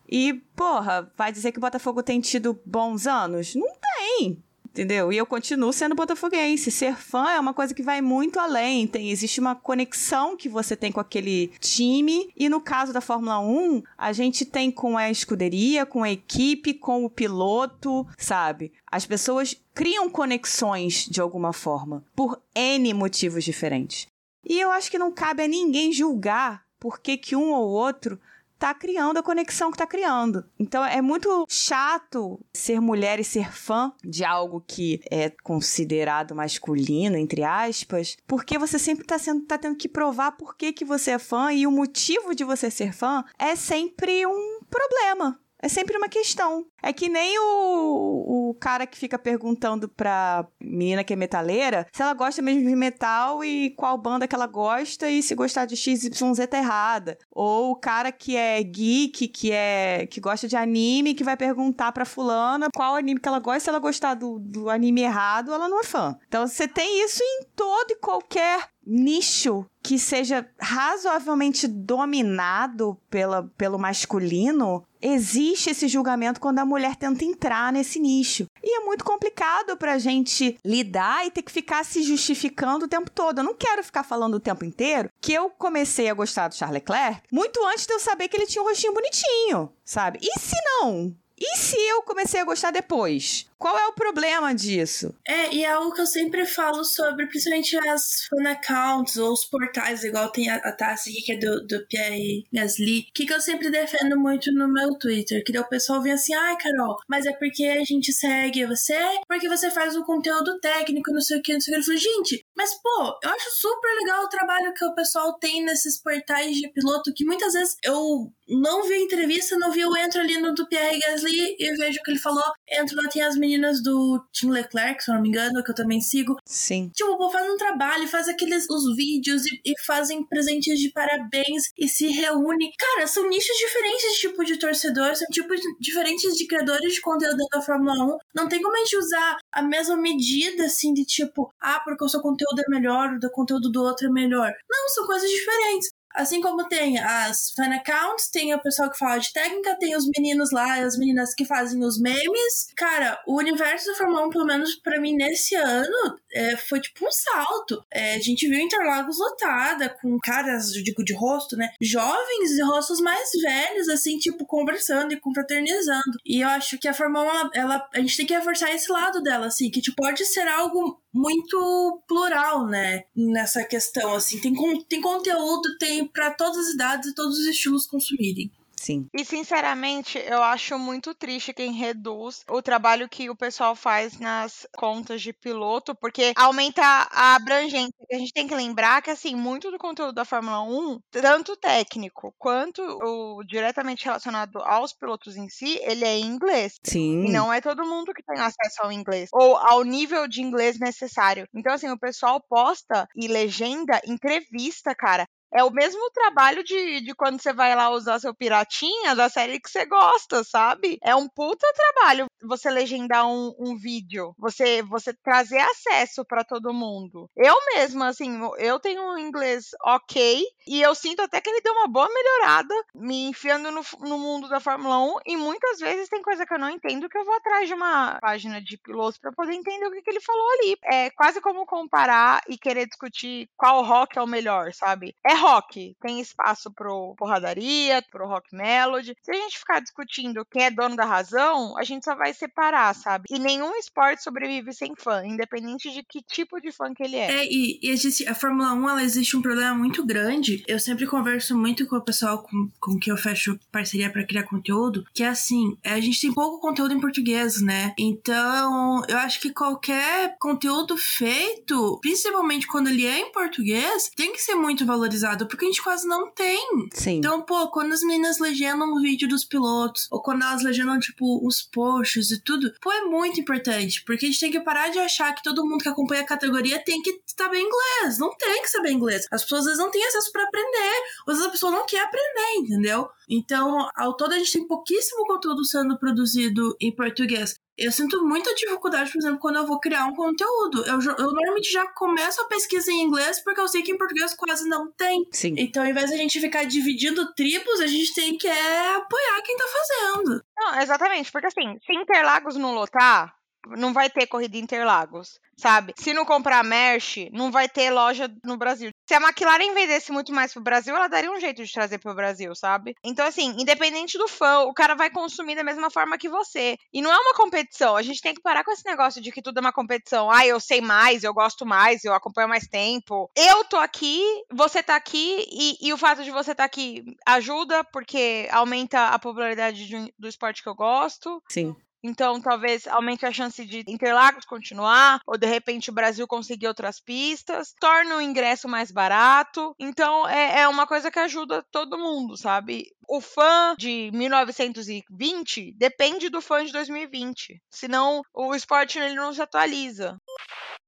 e, porra, vai dizer que o Botafogo tem tido bons anos? Não tem entendeu? E eu continuo sendo botafoguense. Ser fã é uma coisa que vai muito além. Tem, existe uma conexão que você tem com aquele time. E no caso da Fórmula 1, a gente tem com a escuderia, com a equipe, com o piloto, sabe? As pessoas criam conexões de alguma forma, por N motivos diferentes. E eu acho que não cabe a ninguém julgar por que, que um ou outro tá criando a conexão que tá criando. Então é muito chato ser mulher e ser fã de algo que é considerado masculino, entre aspas, porque você sempre tá, sendo, tá tendo que provar por que, que você é fã e o motivo de você ser fã é sempre um problema. É sempre uma questão. É que nem o, o cara que fica perguntando pra menina que é metaleira se ela gosta mesmo de metal e qual banda que ela gosta e se gostar de XYZ tá errada. Ou o cara que é geek, que é que gosta de anime, que vai perguntar pra fulana qual anime que ela gosta, se ela gostar do, do anime errado, ela não é fã. Então você tem isso em todo e qualquer nicho que seja razoavelmente dominado pela, pelo masculino, existe esse julgamento quando a mulher tenta entrar nesse nicho. E é muito complicado pra gente lidar e ter que ficar se justificando o tempo todo. Eu não quero ficar falando o tempo inteiro que eu comecei a gostar do Charles Leclerc muito antes de eu saber que ele tinha um rostinho bonitinho, sabe? E se não? E se eu comecei a gostar depois? Qual é o problema disso? É, e é algo que eu sempre falo sobre, principalmente as fan accounts ou os portais, igual tem a, a Tassi aqui, que é do, do Pierre Gasly, que, que eu sempre defendo muito no meu Twitter, que daí o pessoal vem assim, ai, Carol, mas é porque a gente segue você, porque você faz o conteúdo técnico, não sei o que, não sei o que. Eu falo, gente, mas pô, eu acho super legal o trabalho que o pessoal tem nesses portais de piloto, que muitas vezes eu não vi a entrevista, não vi, eu entro ali no do Pierre Gasly e vejo o que ele falou, entro lá, tem as meninas meninas do Tim Leclerc, se eu não me engano, que eu também sigo. Sim. Tipo, pô, faz um trabalho, faz aqueles os vídeos e, e, fazem presentes de parabéns e se reúne. Cara, são nichos diferentes de tipo de torcedor, são tipos diferentes de criadores de conteúdo da Fórmula 1. Não tem como a gente usar a mesma medida, assim, de tipo, ah, porque o seu conteúdo é melhor, o conteúdo do outro é melhor. Não, são coisas diferentes. Assim como tem as fan accounts, tem o pessoal que fala de técnica, tem os meninos lá, as meninas que fazem os memes. Cara, o universo da Fórmula 1, pelo menos para mim nesse ano, é, foi tipo um salto. É, a gente viu Interlagos lotada, com caras, eu digo, de rosto, né? Jovens e rostos mais velhos, assim, tipo, conversando e confraternizando. E eu acho que a Fórmula 1, ela, ela, a gente tem que reforçar esse lado dela, assim, que tipo, pode ser algo muito plural, né? Nessa questão, assim. Tem, tem conteúdo, tem para todas as idades e todos os estilos consumirem. Sim. E sinceramente, eu acho muito triste quem reduz o trabalho que o pessoal faz nas contas de piloto, porque aumenta a abrangência. A gente tem que lembrar que assim, muito do conteúdo da Fórmula 1, tanto técnico quanto o diretamente relacionado aos pilotos em si, ele é em inglês. Sim. E não é todo mundo que tem acesso ao inglês ou ao nível de inglês necessário. Então assim, o pessoal posta e legenda entrevista, cara. É o mesmo trabalho de, de quando você vai lá usar seu piratinha da série que você gosta, sabe? É um puta trabalho você legendar um, um vídeo, você você trazer acesso para todo mundo. Eu mesma, assim, eu tenho um inglês ok e eu sinto até que ele deu uma boa melhorada me enfiando no, no mundo da Fórmula 1 e muitas vezes tem coisa que eu não entendo que eu vou atrás de uma página de pilotos para poder entender o que, que ele falou ali. É quase como comparar e querer discutir qual rock é o melhor, sabe? É rock, tem espaço pro porradaria, pro rock melody. Se a gente ficar discutindo quem é dono da razão, a gente só vai separar, sabe? E nenhum esporte sobrevive sem fã, independente de que tipo de fã que ele é. É, e, e existe, a Fórmula 1, ela existe um problema muito grande. Eu sempre converso muito com o pessoal com, com que eu fecho parceria para criar conteúdo, que é assim, a gente tem pouco conteúdo em português, né? Então, eu acho que qualquer conteúdo feito, principalmente quando ele é em português, tem que ser muito valorizado, porque a gente quase não tem. Sim. Então, pô, quando as meninas legendam um vídeo dos pilotos, ou quando elas legendam, tipo, os posts e tudo, pô, é muito importante, porque a gente tem que parar de achar que todo mundo que acompanha a categoria tem que saber inglês. Não tem que saber inglês. As pessoas às vezes não têm acesso para aprender, às vezes a pessoa não quer aprender, entendeu? Então, ao todo, a gente tem pouquíssimo conteúdo sendo produzido em português. Eu sinto muita dificuldade, por exemplo, quando eu vou criar um conteúdo. Eu, eu, normalmente já começo a pesquisa em inglês porque eu sei que em português quase não tem. Sim. Então, ao invés de a gente ficar dividindo tribos, a gente tem que é, apoiar quem tá fazendo. Não, exatamente, porque assim, se Interlagos não lotar, não vai ter corrida Interlagos, sabe? Se não comprar merch, não vai ter loja no Brasil. Se a McLaren vendesse muito mais pro Brasil, ela daria um jeito de trazer pro Brasil, sabe? Então, assim, independente do fã, o cara vai consumir da mesma forma que você. E não é uma competição. A gente tem que parar com esse negócio de que tudo é uma competição. Ah, eu sei mais, eu gosto mais, eu acompanho mais tempo. Eu tô aqui, você tá aqui, e, e o fato de você tá aqui ajuda, porque aumenta a popularidade de, do esporte que eu gosto. Sim. Então, talvez aumente a chance de Interlagos continuar, ou de repente o Brasil conseguir outras pistas, torna o ingresso mais barato. Então, é, é uma coisa que ajuda todo mundo, sabe? O fã de 1920 depende do fã de 2020. Senão, o esporte ele não se atualiza.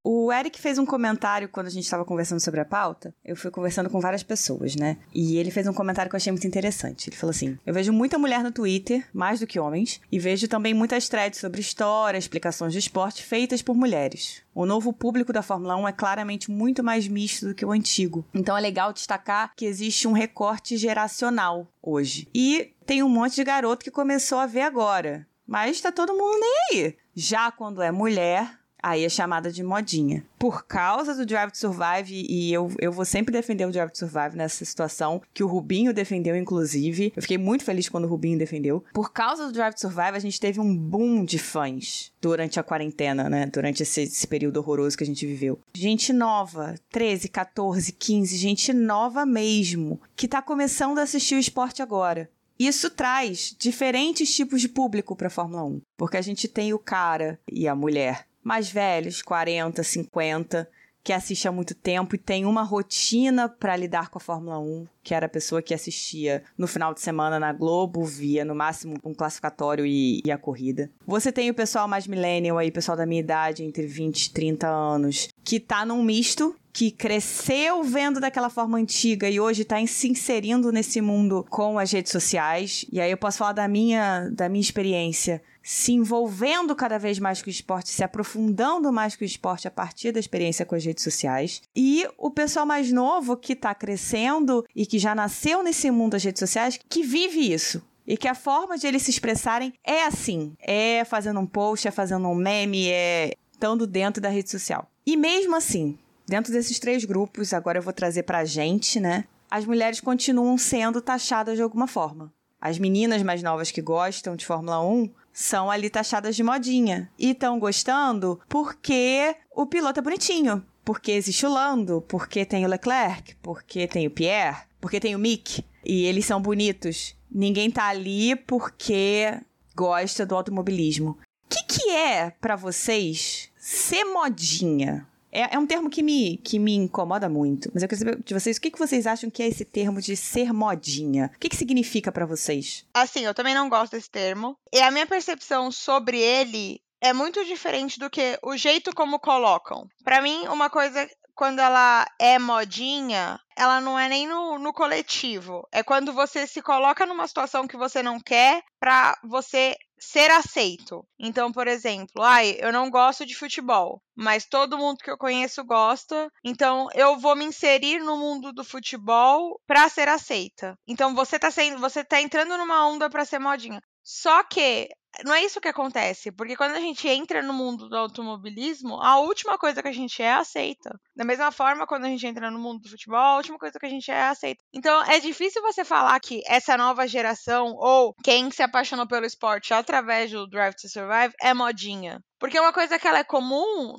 O Eric fez um comentário quando a gente estava conversando sobre a pauta. Eu fui conversando com várias pessoas, né? E ele fez um comentário que eu achei muito interessante. Ele falou assim: Eu vejo muita mulher no Twitter, mais do que homens, e vejo também muitas threads sobre história, explicações de esporte feitas por mulheres. O novo público da Fórmula 1 é claramente muito mais misto do que o antigo. Então é legal destacar que existe um recorte geracional hoje. E tem um monte de garoto que começou a ver agora. Mas tá todo mundo nem aí. Já quando é mulher, aí é chamada de modinha. Por causa do Drive to Survive, e eu, eu vou sempre defender o Drive to Survive nessa situação, que o Rubinho defendeu, inclusive. Eu fiquei muito feliz quando o Rubinho defendeu. Por causa do Drive to Survive, a gente teve um boom de fãs durante a quarentena, né? Durante esse, esse período horroroso que a gente viveu. Gente nova, 13, 14, 15, gente nova mesmo, que tá começando a assistir o esporte agora. Isso traz diferentes tipos de público para Fórmula 1, porque a gente tem o cara e a mulher mais velhos, 40, 50, que assiste há muito tempo e tem uma rotina para lidar com a Fórmula 1, que era a pessoa que assistia no final de semana na Globo, via no máximo um classificatório e, e a corrida. Você tem o pessoal mais millennial aí, pessoal da minha idade, entre 20 e 30 anos, que tá num misto que cresceu vendo daquela forma antiga e hoje está se inserindo nesse mundo com as redes sociais. E aí eu posso falar da minha, da minha experiência se envolvendo cada vez mais com o esporte, se aprofundando mais com o esporte a partir da experiência com as redes sociais. E o pessoal mais novo que está crescendo e que já nasceu nesse mundo das redes sociais, que vive isso. E que a forma de eles se expressarem é assim: é fazendo um post, é fazendo um meme, é estando dentro da rede social. E mesmo assim, dentro desses três grupos, agora eu vou trazer pra gente, né? As mulheres continuam sendo taxadas de alguma forma. As meninas mais novas que gostam de Fórmula 1 são ali taxadas de modinha. E estão gostando porque o piloto é bonitinho. Porque existe o Lando, porque tem o Leclerc, porque tem o Pierre, porque tem o Mick. E eles são bonitos. ninguém tá ali porque gosta do automobilismo. O que, que é para vocês ser modinha? É, é, um termo que me, que me incomoda muito. Mas eu queria saber de vocês, o que, que vocês acham que é esse termo de ser modinha? O que, que significa para vocês? Assim, eu também não gosto desse termo. E a minha percepção sobre ele é muito diferente do que o jeito como colocam. Para mim, uma coisa quando ela é modinha, ela não é nem no, no, coletivo. É quando você se coloca numa situação que você não quer para você ser aceito. Então, por exemplo, ai, eu não gosto de futebol, mas todo mundo que eu conheço gosta, então eu vou me inserir no mundo do futebol para ser aceita. Então você tá sendo, você tá entrando numa onda para ser modinha. Só que não é isso que acontece, porque quando a gente entra no mundo do automobilismo, a última coisa que a gente é aceita. Da mesma forma, quando a gente entra no mundo do futebol, a última coisa que a gente é aceita. Então, é difícil você falar que essa nova geração, ou quem se apaixonou pelo esporte através do Drive to Survive, é modinha. Porque uma coisa que ela é comum,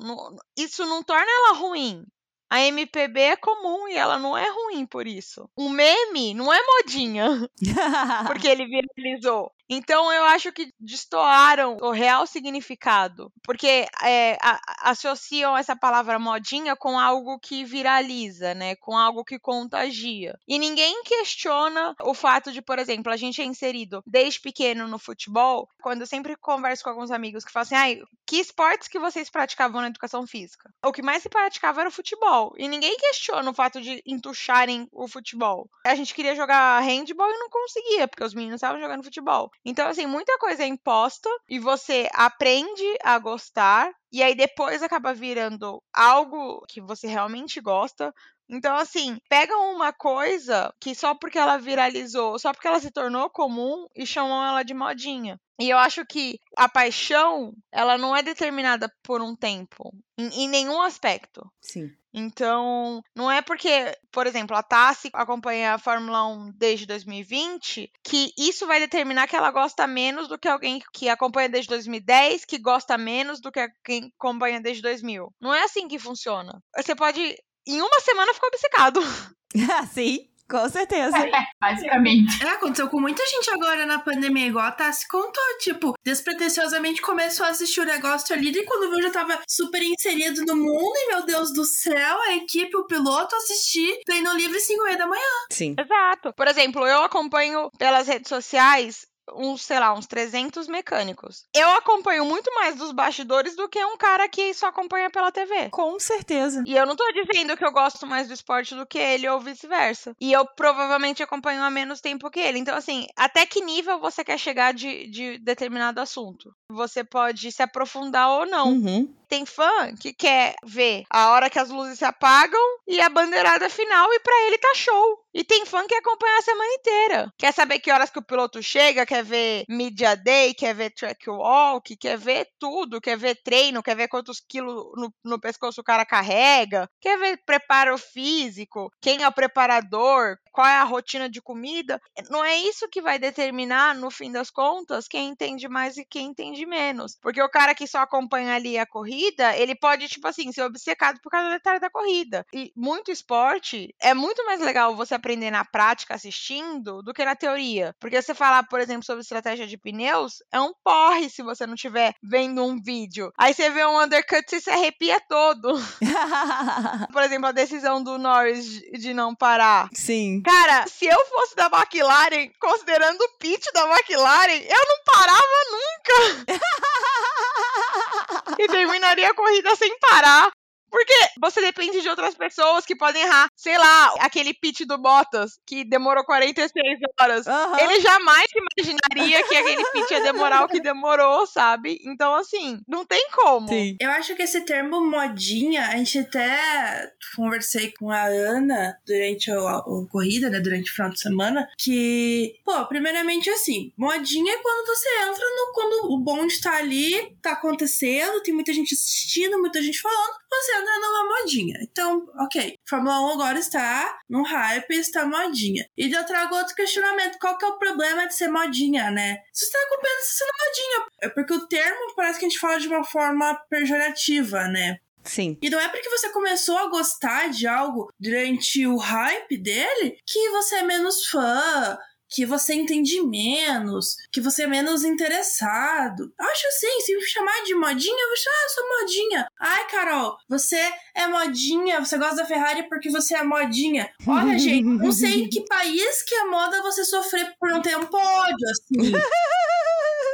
isso não torna ela ruim. A MPB é comum e ela não é ruim por isso. O meme não é modinha. porque ele viralizou. Então eu acho que destoaram o real significado, porque é, a, associam essa palavra modinha com algo que viraliza, né? Com algo que contagia. E ninguém questiona o fato de, por exemplo, a gente é inserido desde pequeno no futebol. Quando eu sempre converso com alguns amigos que falam assim, ai, que esportes que vocês praticavam na educação física? O que mais se praticava era o futebol. E ninguém questiona o fato de entucharem o futebol. A gente queria jogar handball e não conseguia, porque os meninos estavam jogando futebol. Então, assim, muita coisa é imposta e você aprende a gostar e aí depois acaba virando algo que você realmente gosta. Então, assim, pegam uma coisa que só porque ela viralizou, só porque ela se tornou comum e chamam ela de modinha. E eu acho que a paixão, ela não é determinada por um tempo, em, em nenhum aspecto. Sim. Então, não é porque, por exemplo, a Tassi acompanha a Fórmula 1 desde 2020 que isso vai determinar que ela gosta menos do que alguém que acompanha desde 2010, que gosta menos do que quem acompanha desde 2000. Não é assim que funciona. Você pode, em uma semana, ficar obcecado. Sim. Com certeza. É, basicamente. É, aconteceu com muita gente agora na pandemia, igual a Tassi contou, tipo, despretensiosamente começou a assistir o negócio ali e quando viu já tava super inserido no mundo e, meu Deus do céu, a equipe, o piloto assistir treino livre 5 e da manhã. Sim. Exato. Por exemplo, eu acompanho pelas redes sociais uns, sei lá, uns 300 mecânicos. Eu acompanho muito mais dos bastidores do que um cara que só acompanha pela TV. Com certeza. E eu não tô dizendo que eu gosto mais do esporte do que ele ou vice-versa. E eu provavelmente acompanho há menos tempo que ele. Então, assim, até que nível você quer chegar de, de determinado assunto? Você pode se aprofundar ou não. Uhum. Tem fã que quer ver a hora que as luzes se apagam e a bandeirada final e para ele tá show. E tem fã que acompanha a semana inteira. Quer saber que horas que o piloto chega, quer ver media day, quer ver track walk, quer ver tudo, quer ver treino, quer ver quantos quilos no, no pescoço o cara carrega, quer ver preparo físico, quem é o preparador, qual é a rotina de comida. Não é isso que vai determinar, no fim das contas, quem entende mais e quem entende menos. Porque o cara que só acompanha ali a corrida, ele pode, tipo assim, ser obcecado por causa do detalhe da corrida. E muito esporte é muito mais legal você aprender na prática assistindo do que na teoria. Porque você falar, por exemplo, sobre estratégia de pneus, é um porre se você não estiver vendo um vídeo. Aí você vê um undercut e se arrepia todo. por exemplo, a decisão do Norris de não parar. Sim. Cara, se eu fosse da McLaren, considerando o pitch da McLaren, eu não parava nunca. e terminaria a corrida sem parar. Porque você depende de outras pessoas que podem errar. Sei lá, aquele pitch do Bottas, que demorou 46 horas. Uhum. Ele jamais imaginaria que aquele pitch ia demorar o que demorou, sabe? Então, assim, não tem como. Sim. Eu acho que esse termo modinha, a gente até conversei com a Ana durante a, a, a corrida, né? Durante o final de semana, que, pô, primeiramente assim, modinha é quando você entra no. Quando o bonde tá ali, tá acontecendo, tem muita gente assistindo, muita gente falando, você entra numa modinha. Então, ok, Fórmula 1 agora está no hype, está modinha. E eu trago outro questionamento: qual que é o problema de ser modinha, né? Você está acompanhando, você sendo modinha. É porque o termo parece que a gente fala de uma forma pejorativa, né? Sim. E não é porque você começou a gostar de algo durante o hype dele que você é menos fã, que você entende menos, que você é menos interessado. Acho assim, se me chamar de modinha, eu vou chamar, ah, eu sou modinha. Ai, Carol, você é modinha, você gosta da Ferrari porque você é modinha. Olha, gente, não sei em que país que é moda você sofrer por não ter um pódio, assim.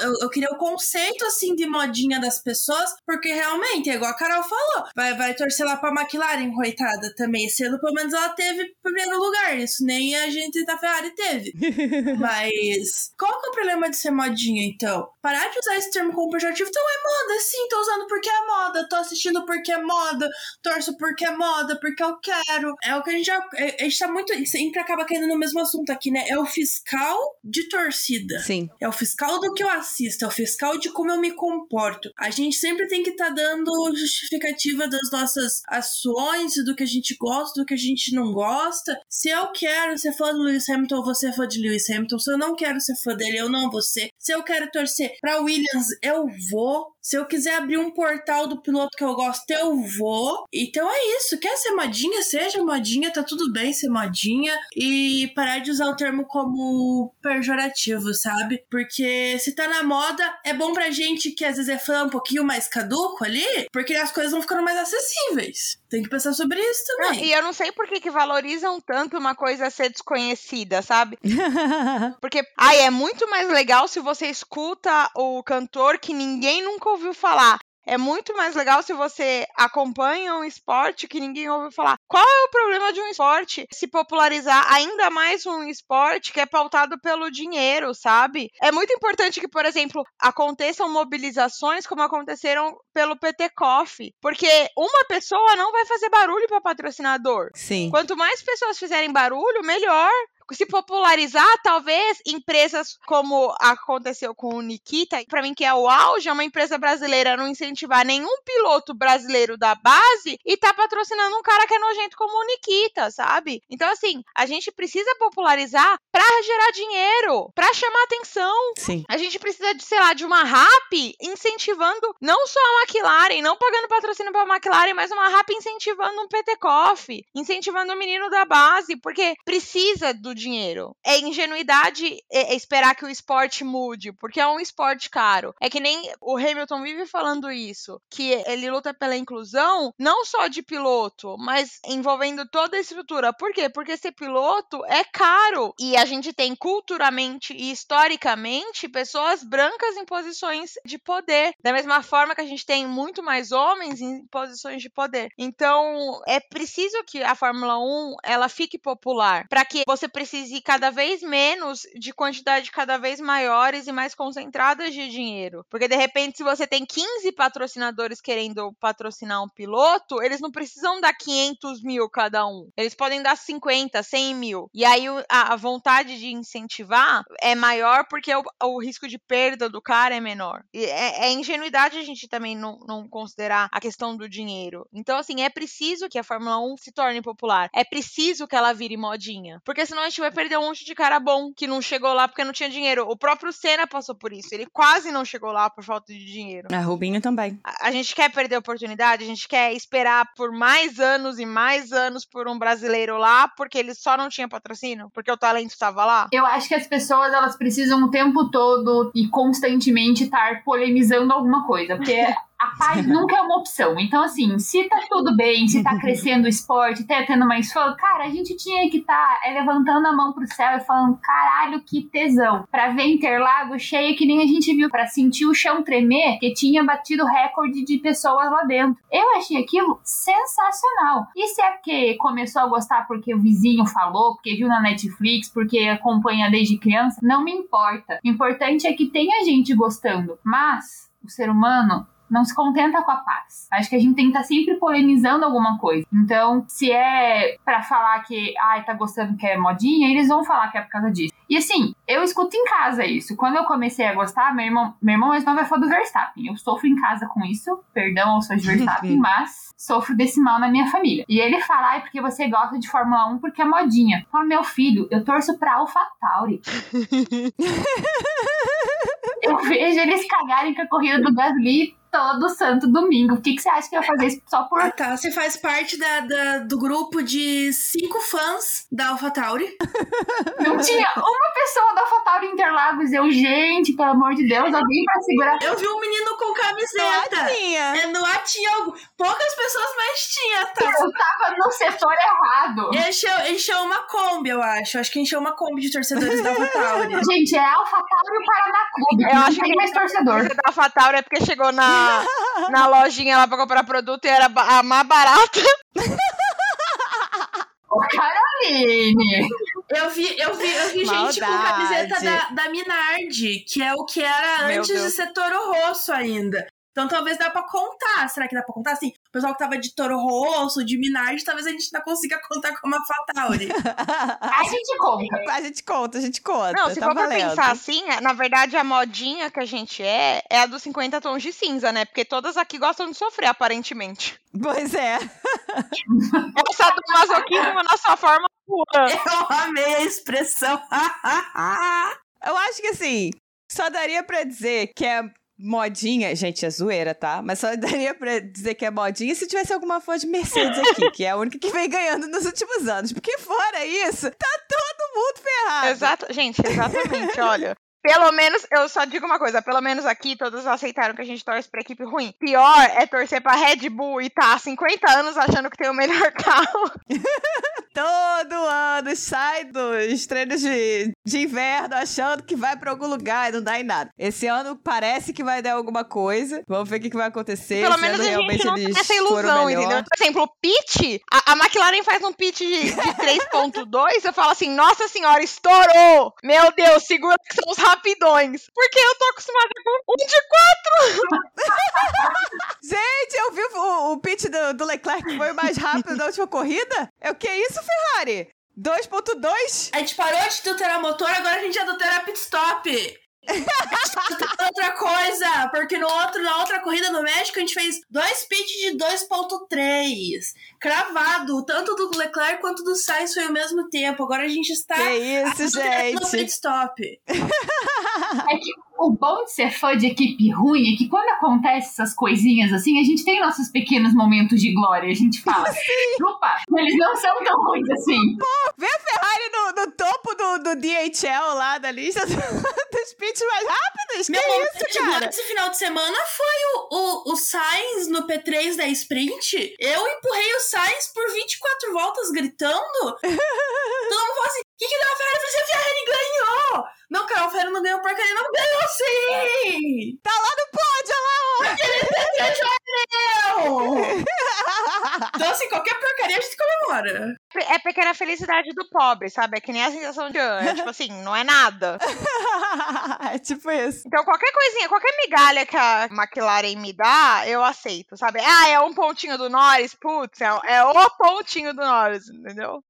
eu, eu queria o conceito, assim, de modinha das pessoas, porque realmente, é igual a Carol falou, vai, vai torcer lá pra McLaren, coitada, também. Ano, pelo menos, ela teve primeiro lugar. Isso nem a gente da Ferrari teve. Mas, qual que é o problema de ser modinha, então? Parar de usar esse termo como pejorativo, então é moda, sim, tô usando porque é moda, tô assistindo porque é moda, torço porque é moda, porque eu quero. É o que a gente já. É, a gente tá muito. Sempre acaba caindo no mesmo assunto aqui, né? É o fiscal de torcida. Sim. É o fiscal do que eu assisto, é o fiscal de como eu me comporto. A gente sempre tem que estar tá dando justificativa das nossas ações, do que a gente gosta, do que a gente não gosta. Se eu quero ser fã do Lewis Hamilton, eu vou ser fã de Lewis Hamilton. Se eu não quero ser fã dele, eu não vou ser. Se eu quero torcer pra Williams, eu vou. Se eu quiser abrir um portal do piloto que eu gosto, eu vou. Então é isso. Quer ser modinha? Seja modinha, tá tudo bem ser modinha. E parar de usar o termo como pejorativo, sabe? Porque se tá na moda, é bom pra gente que às vezes é fã um pouquinho mais caduco ali, porque as coisas vão ficando mais acessíveis. Tem que pensar sobre isso também. e eu não sei por que, que valorizam tanto uma coisa ser desconhecida, sabe? porque, ai, é muito mais legal se você escuta o cantor que ninguém nunca ouviu falar. É muito mais legal se você acompanha um esporte que ninguém ouviu falar. Qual é o problema de um esporte se popularizar ainda mais um esporte que é pautado pelo dinheiro, sabe? É muito importante que, por exemplo, aconteçam mobilizações como aconteceram pelo PT Coffee, porque uma pessoa não vai fazer barulho para patrocinador. Sim. Quanto mais pessoas fizerem barulho, melhor se popularizar, talvez empresas como aconteceu com o Nikita, para mim que é o auge, é uma empresa brasileira não incentivar nenhum piloto brasileiro da base e tá patrocinando um cara que é nojento como o Nikita, sabe? Então assim, a gente precisa popularizar para gerar dinheiro, para chamar atenção. Sim. A gente precisa de, sei lá, de uma RAP incentivando não só a McLaren, não pagando patrocínio para a McLaren, mas uma RAP incentivando um Coffee, incentivando o menino da base, porque precisa do dinheiro. É ingenuidade é, é esperar que o esporte mude, porque é um esporte caro. É que nem o Hamilton vive falando isso, que ele luta pela inclusão, não só de piloto, mas envolvendo toda a estrutura. Por quê? Porque ser piloto é caro. E a gente tem culturalmente e historicamente pessoas brancas em posições de poder. Da mesma forma que a gente tem muito mais homens em posições de poder. Então, é preciso que a Fórmula 1 ela fique popular para que você precise ir cada vez menos de quantidade cada vez maiores e mais concentradas de dinheiro. Porque de repente, se você tem 15 patrocinadores querendo patrocinar um piloto, eles não precisam dar 500 mil cada um. Eles podem dar 50, 100 mil. E aí a, vontade de incentivar é maior porque o, o risco de perda do cara é menor. E é, é ingenuidade a gente também não, não considerar a questão do dinheiro. Então, assim, é preciso que a Fórmula 1 se torne popular. É preciso que ela vire modinha. Porque senão a gente vai perder um monte de cara bom que não chegou lá porque não tinha dinheiro. O próprio Senna passou por isso. Ele quase não chegou lá por falta de dinheiro. A Rubinho também. A, a gente quer perder a oportunidade, a gente quer esperar por mais anos e mais anos por um brasileiro lá porque ele só não tinha patrocínio, porque o talento estava lá. Eu acho que as pessoas elas precisam o tempo todo e constantemente estar polemizando alguma coisa, porque a paz nunca é uma opção. Então, assim, se tá tudo bem, se tá crescendo o esporte, tá tendo mais fã, cara, a gente tinha que tá, é, levantando a mão pro céu e falando, caralho, que tesão. Pra ver Interlagos cheio que nem a gente viu, pra sentir o chão tremer, que tinha batido recorde de pessoas lá dentro. Eu achei aquilo sensacional. E se é porque começou a gostar porque o vizinho falou, porque viu na Netflix, porque acompanha desde criança, não me importa. O importante é que tenha gente gostando. Mas o ser humano não se contenta com a paz. Acho que a gente tem que estar tá sempre polemizando alguma coisa. Então, se é para falar que, ai, tá gostando que é modinha, eles vão falar que é por causa disso. E assim, eu escuto em casa isso. Quando eu comecei a gostar, meu irmão, meu irmão mais novo é fã do Verstappen. Eu sofro em casa com isso. Perdão ao sou de Verstappen, mas sofro desse mal na minha família. E ele fala, ai, porque você gosta de Fórmula 1 porque é modinha. Eu falo, meu filho, eu torço pra AlphaTauri. eu vejo eles cagarem com a corrida do Gasly todo santo domingo. O que, que você acha que eu ia fazer isso só por. Ah, tá. Você faz parte da, da- do grupo de cinco fãs da AlphaTauri. Não tinha uma pessoa da AlphaTauri Interlagos. Eu, gente, pelo amor de Deus, alguém vai segurar. Eu vi um menino com camiseta. Latinha. É, no ar tinha algo. Poucas pessoas, mas tinha, tá? Eu tava no setor errado. Encheu, encheu uma Kombi, eu acho. Acho que encheu uma Kombi de torcedores da AlphaTauri. Gente, é AlphaTauri e o Paraná Clube. Eu não acho tem que- mais torcedor. Essa da Fatauri é porque chegou na, na lojinha lá pra comprar produto e era a mais barata. Ô, Caroline! Eu vi, eu vi, eu vi gente com camiseta da, da Minardi, que é o que era Meu antes de Deus. ser Toro Rosso ainda. Então talvez dá pra contar. Será que dá pra contar? Assim, o pessoal que tava de Toro Rosso, de Minardi, talvez a gente não consiga contar como a Fatauri. A gente conta. A gente conta, a gente conta. Não, se tá for pra pensar assim, na verdade a modinha que a gente é é a dos 50 tons de cinza, né? Porque todas aqui gostam de sofrer, aparentemente. Pois é. Essa do masoquismo na sua forma pura. Eu amei a expressão. Eu acho que assim, só daria pra dizer que é modinha. Gente, é zoeira, tá? Mas só daria pra dizer que é modinha se tivesse alguma fã de Mercedes aqui, que é a única que vem ganhando nos últimos anos. Porque fora isso, tá todo mundo ferrado. Exato, gente, exatamente, olha. Pelo menos, eu só digo uma coisa, pelo menos aqui todos aceitaram que a gente torce pra equipe ruim. Pior é torcer pra Red Bull e tá há 50 anos achando que tem o melhor carro. Todo ano sai dos treinos de, de inverno achando que vai pra algum lugar e não dá em nada. Esse ano parece que vai dar alguma coisa. Vamos ver o que, que vai acontecer. Pelo Esse menos ano a gente não tem essa ilusão, entendeu? Por exemplo, o pitch, a, a McLaren faz um pitch de, de 3.2, eu falo assim, nossa senhora, estourou! Meu Deus, segura que são os rapidões. Porque eu tô acostumada com um de Gente, eu vi o, o pitch do, do Leclerc que foi o mais rápido da última corrida. É o que é isso, Ferrari? 2.2? A gente parou de adulterar motor, agora a gente adultera pit stop. Outra coisa, porque no outro, na outra corrida no México a gente fez dois pits de 2.3. Cravado, tanto do Leclerc quanto do Sainz foi ao mesmo tempo. Agora a gente está Que isso, adulterando pit gente? stop. É que o bom de ser fã de equipe ruim é que quando acontece essas coisinhas assim, a gente tem nossos pequenos momentos de glória. A gente fala, opa, eles não são tão ruins assim. Vê a Ferrari no, no topo do, do DHL lá da lista do- dos pits mais rápidos. Que Meu momento isso, de glória cara? esse final de semana foi o, o, o Sainz no P3 da Sprint. Eu empurrei o Sainz por 24 voltas gritando. Todo mundo falou assim: o que, que deu a Ferrari? Eu falei assim, a Ferrari ganhou! Não, cara, a Ferrari não ganhou porcaria, não ganhou sim! Tá lá no pódio, Ganhou! Então, assim, qualquer porcaria a gente comemora. É pequena felicidade do pobre, sabe? É que nem a sensação de ano. É tipo assim, não é nada. lá. é tipo isso. Então, qualquer coisinha, qualquer migalha que a McLaren me dá, eu aceito, sabe? Ah, é um pontinho do Norris, putz, é, é o pontinho do Norris, entendeu?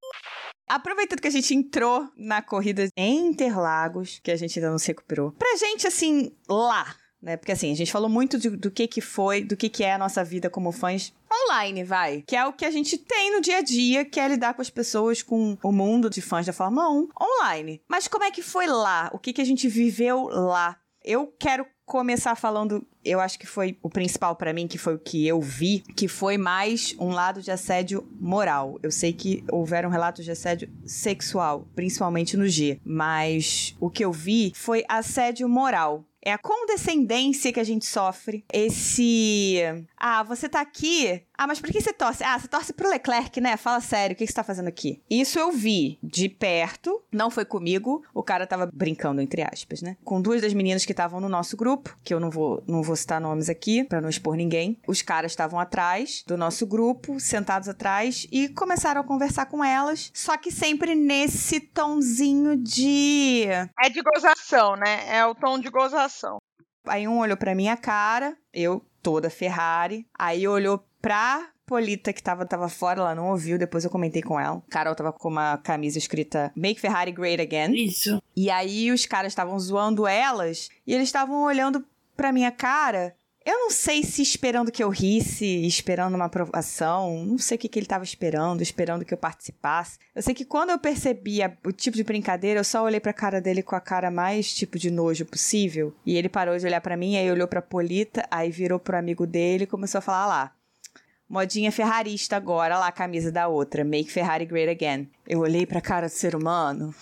Aproveitando que a gente entrou na corrida em Interlagos, que a gente ainda não se recuperou, pra gente, assim, lá, né? Porque, assim, a gente falou muito de- do que que foi, do que que é a nossa vida como fãs online, vai. Que é o que a gente tem no dia a dia, que é lidar com as pessoas, com o mundo de fãs da Fórmula 1 online. Mas como é que foi lá? O que que a gente viveu lá? Eu quero começar falando, eu acho que foi o principal pra mim, que foi o que eu vi, que foi mais um lado de assédio moral. Eu sei que houveram relatos de assédio sexual, principalmente no G, mas o que eu vi foi assédio moral. É a condescendência que a gente sofre. Esse. Ah, você tá aqui. Ah, mas por que você torce? Ah, você torce pro Leclerc, né? Fala sério, o que você tá fazendo aqui? Isso eu vi de perto. Não foi comigo. O cara tava brincando, entre aspas, né? Com duas das meninas que estavam no nosso grupo, que eu não vou, não vou citar nomes aqui, pra não expor ninguém. Os caras estavam atrás do nosso grupo, sentados atrás, e começaram a conversar com elas. Só que sempre nesse tonzinho de. É de gozação, né? É o tom de gozação. Aí um olhou pra minha cara, eu toda Ferrari. Aí olhou pra Polita, que tava, tava fora, ela não ouviu, depois eu comentei com ela. Carol tava com uma camisa escrita Make Ferrari Great Again. Isso. E aí os caras estavam zoando elas e eles estavam olhando pra minha cara Eu não sei se esperando que eu risse, esperando uma aprovação, não sei o que, que ele estava esperando, esperando que eu participasse. Eu sei que quando eu percebi a, o tipo de brincadeira, eu só olhei pra cara dele com a cara mais tipo de nojo possível. E ele parou de olhar para mim, aí olhou pra Polita, aí virou pro amigo dele e começou a falar lá. Modinha ferrarista agora, lá a camisa da outra. Make Ferrari great again. Eu olhei pra cara do ser humano.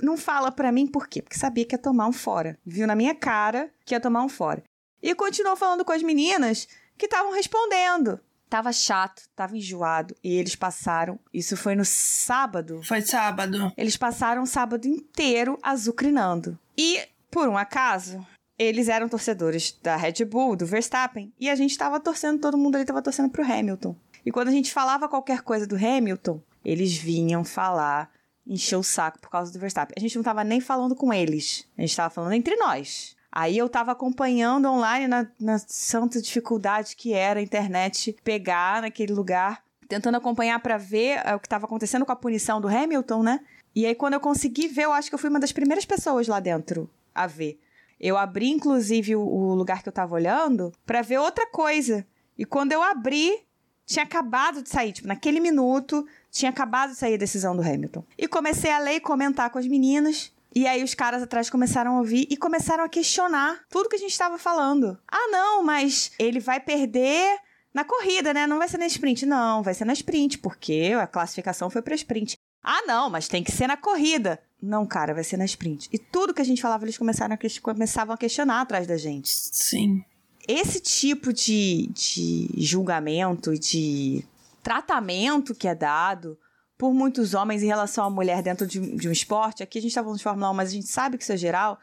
Não fala pra mim por quê? Porque sabia que ia tomar um fora. Viu na minha cara que ia tomar um fora. E continuou falando com as meninas que estavam respondendo. Tava chato, tava enjoado. E eles passaram. Isso foi no sábado. Foi sábado. Eles passaram o sábado inteiro azucrinando. E, por um acaso, eles eram torcedores da Red Bull, do Verstappen. E a gente tava torcendo, todo mundo ali tava torcendo pro Hamilton. E quando a gente falava qualquer coisa do Hamilton, eles vinham falar, encher o saco por causa do Verstappen. A gente não tava nem falando com eles. A gente tava falando entre nós. Aí eu tava acompanhando online na, na santa dificuldade que era a internet pegar naquele lugar, tentando acompanhar para ver uh, o que tava acontecendo com a punição do Hamilton, né? E aí quando eu consegui ver, eu acho que eu fui uma das primeiras pessoas lá dentro a ver. Eu abri inclusive o, o lugar que eu tava olhando para ver outra coisa. E quando eu abri, tinha acabado de sair, tipo, naquele minuto, tinha acabado de sair a decisão do Hamilton. E comecei a ler e comentar com as meninas. E aí os caras atrás começaram a ouvir e começaram a questionar tudo que a gente estava falando. Ah, não, mas ele vai perder na corrida, né? Não vai ser na sprint. Não, vai ser na sprint, porque a classificação foi pra sprint. Ah, não, mas tem que ser na corrida. Não, cara, vai ser na sprint. E tudo que a gente falava, eles começaram a, começavam a questionar atrás da gente. Sim. Esse tipo de, de julgamento, de tratamento que é dado por muitos homens em relação à mulher dentro de, de um esporte. Aqui a gente está falando de Fórmula 1, mas a gente sabe que isso é geral.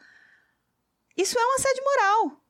Isso é um assédio moral.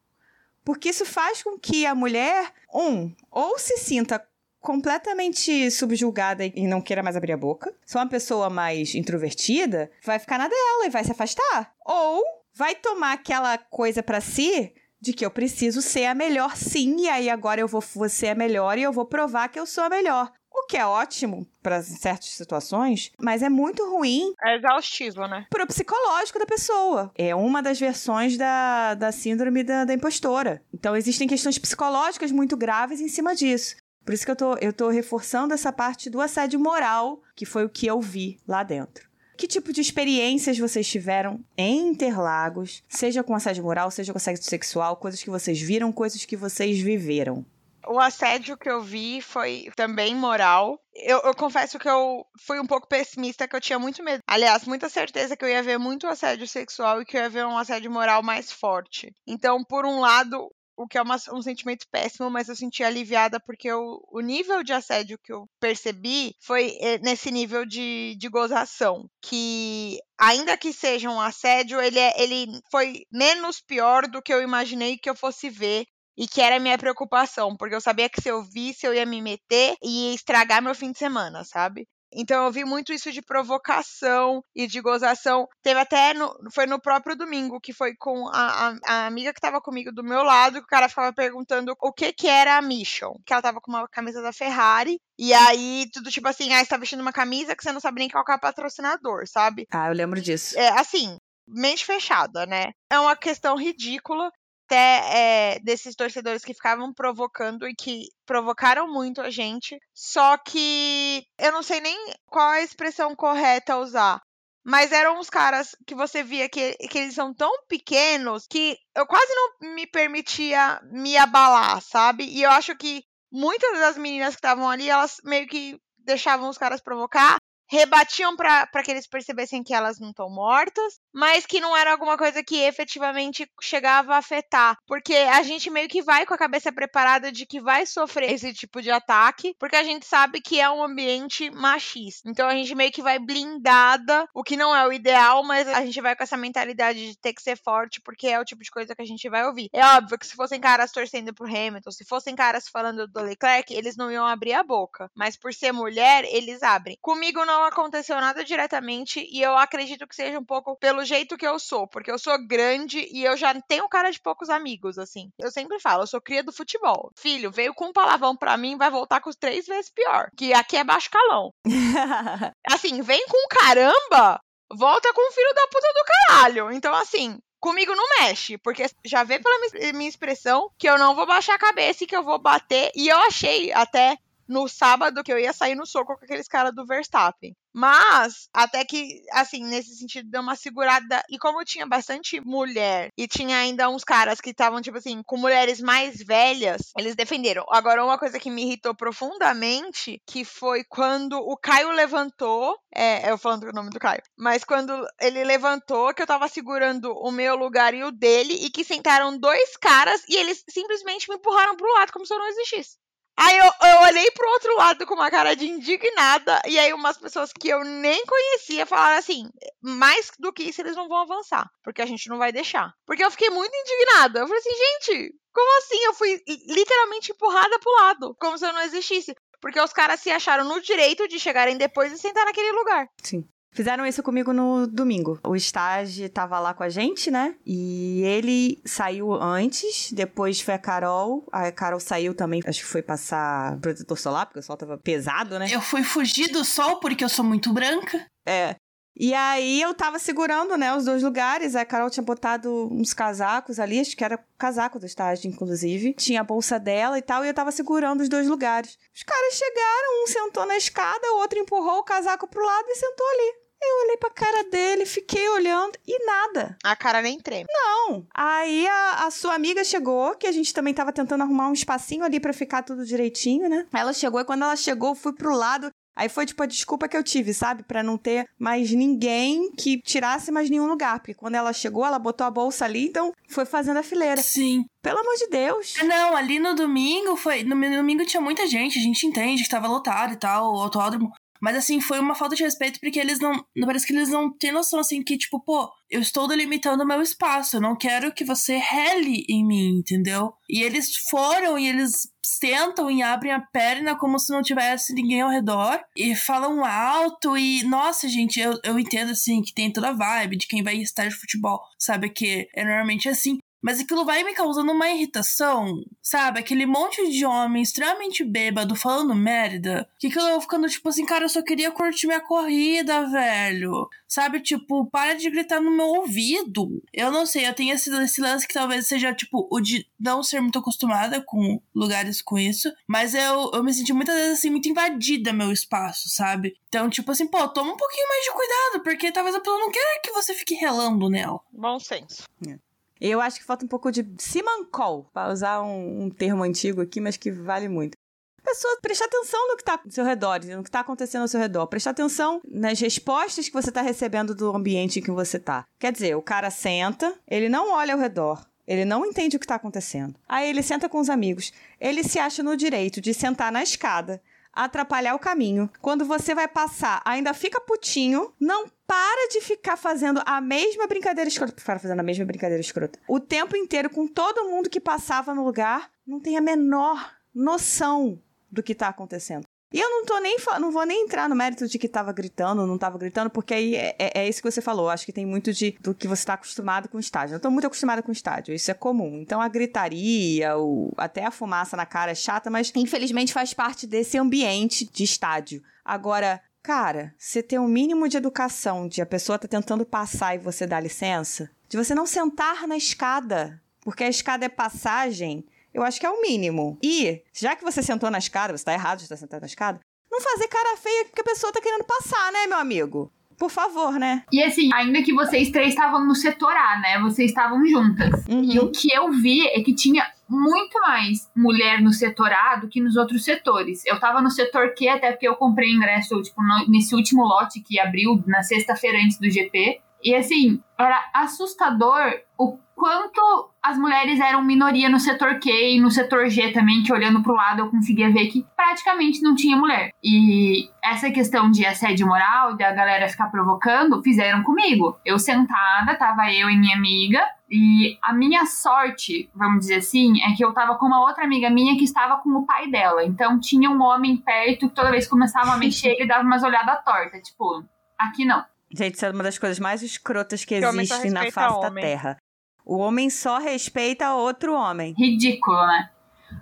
Porque isso faz com que a mulher, um, ou se sinta completamente subjugada e não queira mais abrir a boca. Se uma pessoa mais introvertida, vai ficar na dela e vai se afastar. Ou vai tomar aquela coisa para si de que eu preciso ser a melhor sim, e aí agora eu vou ser a melhor e eu vou provar que eu sou a melhor. O que é ótimo para certas situações, mas é muito ruim. É exaustivo, né? Pro psicológico da pessoa. É uma das versões da, da síndrome da, da impostora. Então existem questões psicológicas muito graves em cima disso. Por isso que eu tô, eu tô reforçando essa parte do assédio moral, que foi o que eu vi lá dentro. Que tipo de experiências vocês tiveram em Interlagos, seja com assédio moral, seja com assédio sexual, coisas que vocês viram, coisas que vocês viveram? O assédio que eu vi foi também moral. Eu, eu, confesso que eu fui um pouco pessimista, que eu tinha muito medo. Aliás, muita certeza que eu ia ver muito assédio sexual e que eu ia ver um assédio moral mais forte. Então, por um lado, o que é uma, um sentimento péssimo, mas eu senti aliviada porque eu, o nível de assédio que eu percebi foi eh, nesse nível de, de gozação. Que, ainda que seja um assédio, ele, é, ele foi menos pior do que eu imaginei que eu fosse ver e que era a minha preocupação, porque eu sabia que se eu visse eu ia me meter e ia estragar meu fim de semana, sabe? Então eu vi muito isso de provocação e de gozação. Teve até no, foi no próprio domingo que foi com a, a, a amiga que estava comigo do meu lado, que o cara ficava perguntando o que que era a Mission, que ela tava com uma camisa da Ferrari e aí tudo tipo assim, ah, você tá vestindo uma camisa que você não sabe nem qual é o patrocinador, sabe? Ah, eu lembro disso. É assim, mente fechada, né? É uma questão ridícula até é, desses torcedores que ficavam provocando e que provocaram muito a gente. Só que eu não sei nem qual a expressão correta a usar. Mas eram uns caras que você via que, que eles são tão pequenos que eu quase não me permitia me abalar, sabe? E eu acho que muitas das meninas que estavam ali, elas meio que deixavam os caras provocar rebatiam para que eles percebessem que elas não estão mortas, mas que não era alguma coisa que efetivamente chegava a afetar. Porque a gente meio que vai com a cabeça preparada de que vai sofrer esse tipo de ataque, porque a gente sabe que é um ambiente machista. Então a gente meio que vai blindada, o que não é o ideal, mas a gente vai com essa mentalidade de ter que ser forte, porque é o tipo de coisa que a gente vai ouvir. É óbvio que se fossem caras torcendo pro Hamilton, se fossem caras falando do Leclerc, eles não iam abrir a boca. Mas por ser mulher, eles abrem. Comigo não não aconteceu nada diretamente e eu acredito que seja um pouco pelo jeito que eu sou, porque eu sou grande e eu já tenho cara de poucos amigos, assim. Eu sempre falo, eu sou cria do futebol. Filho, veio com um palavrão pra mim, vai voltar com os três vezes pior. Que aqui é baixo calão. assim, vem com caramba, volta com o filho da puta do caralho. Então, assim, comigo não mexe, porque já vê pela minha expressão que eu não vou baixar a cabeça e que eu vou bater. E eu achei até no sábado que eu ia sair no soco com aqueles caras do Verstappen. Mas, até que, assim, nesse sentido, deu uma segurada. E como tinha bastante mulher e tinha ainda uns caras que estavam, tipo assim, com mulheres mais velhas, eles defenderam. Agora, uma coisa que me irritou profundamente, que foi quando o Caio levantou. É, eu falando o nome do Caio. Mas quando ele levantou, que eu tava segurando o meu lugar e o dele, e que sentaram dois caras e eles simplesmente me empurraram pro lado, como se eu não existisse. Aí eu, eu olhei pro outro lado com uma cara de indignada, e aí umas pessoas que eu nem conhecia falaram assim: mais do que isso, eles não vão avançar, porque a gente não vai deixar. Porque eu fiquei muito indignada. Eu falei assim, gente, como assim? Eu fui literalmente empurrada pro lado, como se eu não existisse. Porque os caras se acharam no direito de chegarem depois e sentar naquele lugar. Sim. Fizeram isso comigo no domingo. O estágio tava lá com a gente, né? E ele saiu antes, depois foi a Carol. A Carol saiu também, acho que foi passar protetor solar, porque o sol tava pesado, né? Eu fui fugir do sol porque eu sou muito branca. É. E aí eu tava segurando, né, os dois lugares. A Carol tinha botado uns casacos ali, acho que era casaco do estágio, inclusive. Tinha a bolsa dela e tal, e eu tava segurando os dois lugares. Os caras chegaram, um sentou na escada, o outro empurrou o casaco pro lado e sentou ali. Eu olhei pra cara dele, fiquei olhando e nada. A cara nem treme. Não. Aí a, a, sua amiga chegou, que a gente também tava tentando arrumar um espacinho ali para ficar tudo direitinho, né? Ela chegou e quando ela chegou, eu fui pro lado. Aí foi tipo a desculpa que eu tive, sabe? para não ter mais ninguém que tirasse mais nenhum lugar. Porque quando ela chegou, ela botou a bolsa ali, então foi fazendo a fileira. Sim. Pelo amor de Deus. Não, ali no domingo foi. No domingo tinha muita gente, a gente entende que tava lotado e tal, o autódromo. Mas assim, foi uma falta de respeito porque eles não. Parece que eles não têm noção, assim, que, tipo, pô, eu estou delimitando o meu espaço. Eu não quero que você rele em mim, entendeu? E eles foram e eles sentam e abrem a perna como se não tivesse ninguém ao redor e falam alto. E, nossa, gente, eu, eu entendo, assim, que tem toda a vibe de quem vai estar de futebol, sabe? Que é normalmente assim. Mas aquilo vai me causando uma irritação, sabe? Aquele monte de homem extremamente bêbado falando merda. Que aquilo eu ficando tipo assim, cara, eu só queria curtir minha corrida, velho. Sabe? Tipo, para de gritar no meu ouvido. Eu não sei, eu tenho esse, esse lance que talvez seja, tipo, o de não ser muito acostumada com lugares com isso. Mas eu, eu me senti muitas vezes assim, muito invadida meu espaço, sabe? Então, tipo assim, pô, toma um pouquinho mais de cuidado, porque talvez a pessoa não queira que você fique relando nela. Bom senso. É. Eu acho que falta um pouco de simancol, para usar um, um, termo antigo aqui, mas que vale muito. Pessoa prestar atenção no que está ao seu redor, no que está acontecendo ao seu redor. Prestar atenção nas respostas que você está recebendo do ambiente em que você está. Quer dizer, o cara senta, ele não olha ao redor, ele não entende o que está acontecendo. Aí ele senta com os amigos. Ele se acha no direito de sentar na escada atrapalhar o caminho. Quando você vai passar, ainda fica putinho, não para de ficar fazendo a mesma brincadeira escrota. Para fazendo a mesma brincadeira escrota. O tempo inteiro com todo mundo que passava no lugar, não tem a menor noção do que tá acontecendo. E eu não tô nem não vou nem entrar no mérito de que tava gritando, não tava gritando, porque aí é, é, é isso que você falou. Acho que tem muito de do que você tá acostumado com o estádio. Eu tô muito acostumada com o estádio, isso é comum. Então a gritaria, o, até a fumaça na cara é chata, mas infelizmente faz parte desse ambiente de estádio. Agora, cara, você ter um mínimo de educação de a pessoa tá tentando passar e você dá licença, de você não sentar na escada, porque a escada é passagem eu acho que é o mínimo. E, já que você sentou na escada, você tá errado de estar sentado na escada, não fazer cara feia que a pessoa tá querendo passar, né, meu amigo? Por favor, né? E assim, ainda que vocês três estavam no setor A, né? Vocês estavam juntas. Uhum. E o que eu vi é que tinha muito mais mulher no setor A do que nos outros setores. Eu tava no setor Q, até porque eu comprei ingresso, tipo, no, nesse último lote que abriu na sexta-feira antes do GP. E assim, era assustador o quanto as mulheres eram minoria no setor Q e no setor G também, que olhando pro lado eu conseguia ver que praticamente não tinha mulher. E essa questão de assédio moral, da galera ficar provocando, fizeram comigo. Eu sentada, tava eu e minha amiga, e a minha sorte, vamos dizer assim, é que eu tava com uma outra amiga minha que estava com o pai dela. Então tinha um homem perto que toda vez que começava a mexer, ele dava umas olhadas tortas, tipo, aqui não. Gente, isso é uma das coisas mais escrotas que, que existem na face da Terra. O homem só respeita outro homem. Ridículo, né?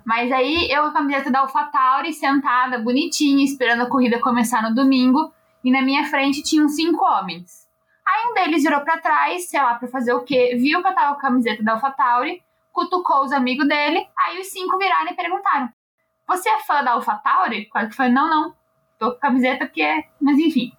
Mas aí eu com a camiseta da AlphaTauri sentada, bonitinha, esperando a corrida começar no domingo, e na minha frente tinham cinco homens. Aí um deles virou para trás, sei lá, pra fazer o quê, viu que eu tava com a camiseta da AlphaTauri, cutucou os amigos dele, aí os cinco viraram e perguntaram: Você é fã da AlphaTauri? Quase que foi: Não, não, tô com a camiseta que é. Mas enfim.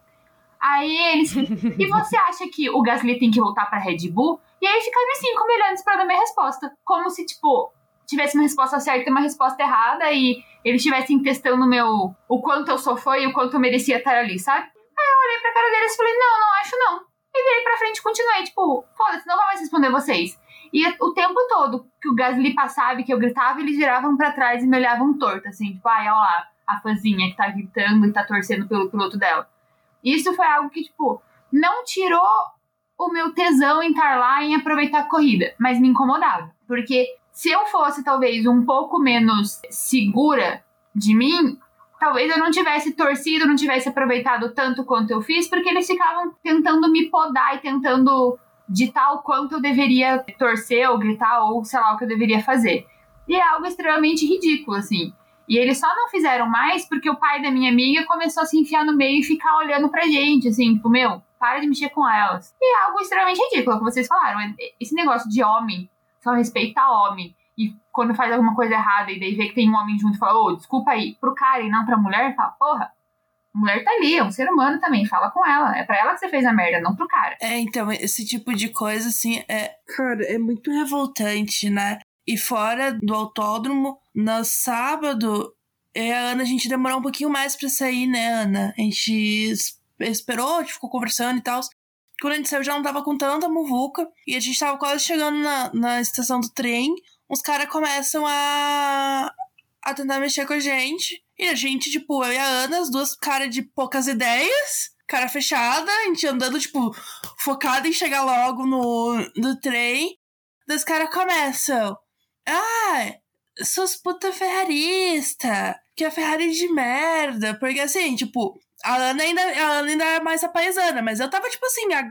Aí eles. e você acha que o Gasly tem que voltar pra Red Bull? E aí ficaram os cinco me olhando esperando a minha resposta. Como se, tipo, tivesse uma resposta certa e uma resposta errada e eles estivessem testando meu, o quanto eu sou fã e o quanto eu merecia estar ali, sabe? Aí eu olhei pra cara deles e falei, não, não acho não. E virei pra frente e continuei, tipo, foda-se, não vou mais responder vocês. E o tempo todo que o Gasly passava e que eu gritava, eles viravam para trás e me olhavam torto, assim, tipo, ai, olha lá, a fãzinha que tá gritando e tá torcendo pelo piloto dela. Isso foi algo que, tipo, não tirou o meu tesão em estar lá em aproveitar a corrida, mas me incomodava. Porque se eu fosse talvez um pouco menos segura de mim, talvez eu não tivesse torcido, não tivesse aproveitado tanto quanto eu fiz, porque eles ficavam tentando me podar e tentando ditar o quanto eu deveria torcer ou gritar ou sei lá o que eu deveria fazer. E é algo extremamente ridículo, assim. E eles só não fizeram mais porque o pai da minha amiga começou a se enfiar no meio e ficar olhando pra gente, assim, tipo, meu, para de mexer com elas. E é algo extremamente ridículo, que vocês falaram. Esse negócio de homem só respeita homem. E quando faz alguma coisa errada e daí vê que tem um homem junto e fala, ô, oh, desculpa aí, pro cara e não pra mulher, fala, porra, mulher tá ali, é um ser humano também, fala com ela. É pra ela que você fez a merda, não pro cara. É, então, esse tipo de coisa, assim, é. Cara, é muito revoltante, né? E fora do autódromo, no sábado, é, a Ana, a gente demorou um pouquinho mais pra sair, né, Ana? A gente esperou, a gente ficou conversando e tal. Quando a gente saiu, já não tava com tanta muvuca. E a gente tava quase chegando na, na estação do trem. Os caras começam a, a tentar mexer com a gente. E a gente, tipo, eu e a Ana, as duas caras de poucas ideias, cara fechada, a gente andando, tipo, focada em chegar logo no, no trem. Os caras começam. Ah, seus puta ferrarista, que a Ferrari de merda. Porque assim, tipo, a Ana ainda, a Ana ainda é mais a paisana, mas eu tava, tipo assim, a,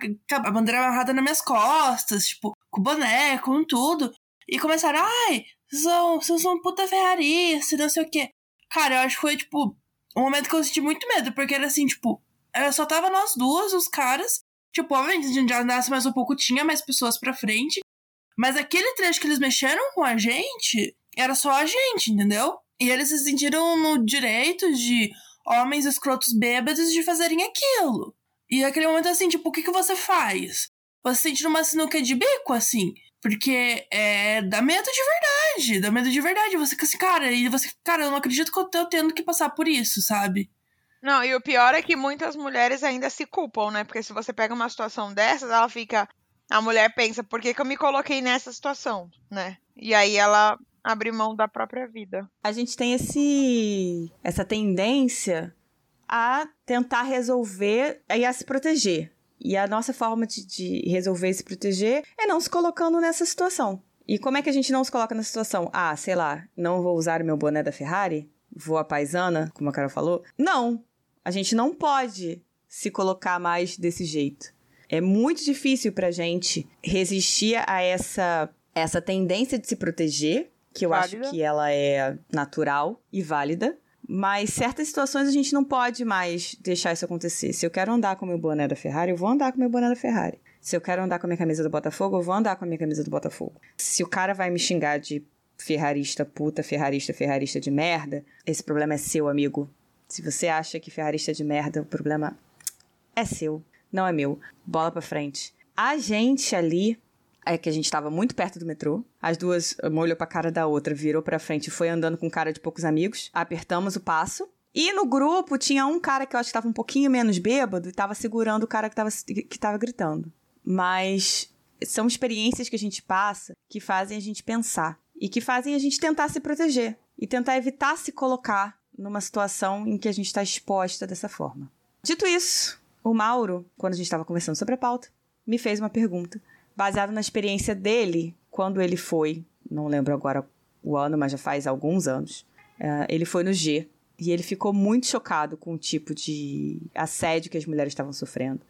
a bandeira amarrada nas minhas costas, tipo, com boneco, com tudo. E começaram, ai, são, vocês são puta ferrarista, não sei o quê. Cara, eu acho que foi, tipo, um momento que eu senti muito medo, porque era assim, tipo, era só tava nós duas, os caras. Tipo, obviamente, a gente já andasse mais um pouco, tinha mais pessoas pra frente. Mas aquele trecho que eles mexeram com a gente, era só a gente, entendeu? E eles se sentiram no direito de homens escrotos bêbados de fazerem aquilo. E aquele momento assim, tipo, o que, que você faz? Você se sente numa sinuca de bico, assim. Porque é, dá medo de verdade, dá medo de verdade. Você fica assim, cara, e você, cara, eu não acredito que eu tô tendo que passar por isso, sabe? Não, e o pior é que muitas mulheres ainda se culpam, né? Porque se você pega uma situação dessas, ela fica. A mulher pensa, por que, que eu me coloquei nessa situação, né? E aí ela abre mão da própria vida. A gente tem esse essa tendência a tentar resolver e a se proteger. E a nossa forma de, de resolver e se proteger é não se colocando nessa situação. E como é que a gente não se coloca nessa situação? Ah, sei lá, não vou usar o meu boné da Ferrari? Vou a paisana, como a cara falou? Não! A gente não pode se colocar mais desse jeito. É muito difícil pra gente resistir a essa, essa tendência de se proteger, que eu válida. acho que ela é natural e válida. Mas certas situações a gente não pode mais deixar isso acontecer. Se eu quero andar com meu boné da Ferrari, eu vou andar com meu boné da Ferrari. Se eu quero andar com a minha camisa do Botafogo, eu vou andar com a minha camisa do Botafogo. Se o cara vai me xingar de ferrarista puta, ferrarista, ferrarista de merda, esse problema é seu, amigo. Se você acha que ferrarista é de merda, o problema é seu, não é meu. Bola pra frente. A gente ali é que a gente estava muito perto do metrô. As duas, uma olhou pra cara da outra, virou pra frente e foi andando com cara de poucos amigos. Apertamos o passo. E no grupo tinha um cara que eu acho que estava um pouquinho menos bêbado e estava segurando o cara que estava que tava gritando. Mas são experiências que a gente passa que fazem a gente pensar e que fazem a gente tentar se proteger e tentar evitar se colocar numa situação em que a gente está exposta dessa forma. Dito isso, o Mauro, quando a gente estava conversando sobre a pauta, me fez uma pergunta baseado na experiência dele quando ele foi, não lembro agora o ano, mas já faz alguns anos, uh, ele foi no G. E ele ficou muito chocado com o tipo de assédio que as mulheres estavam sofrendo.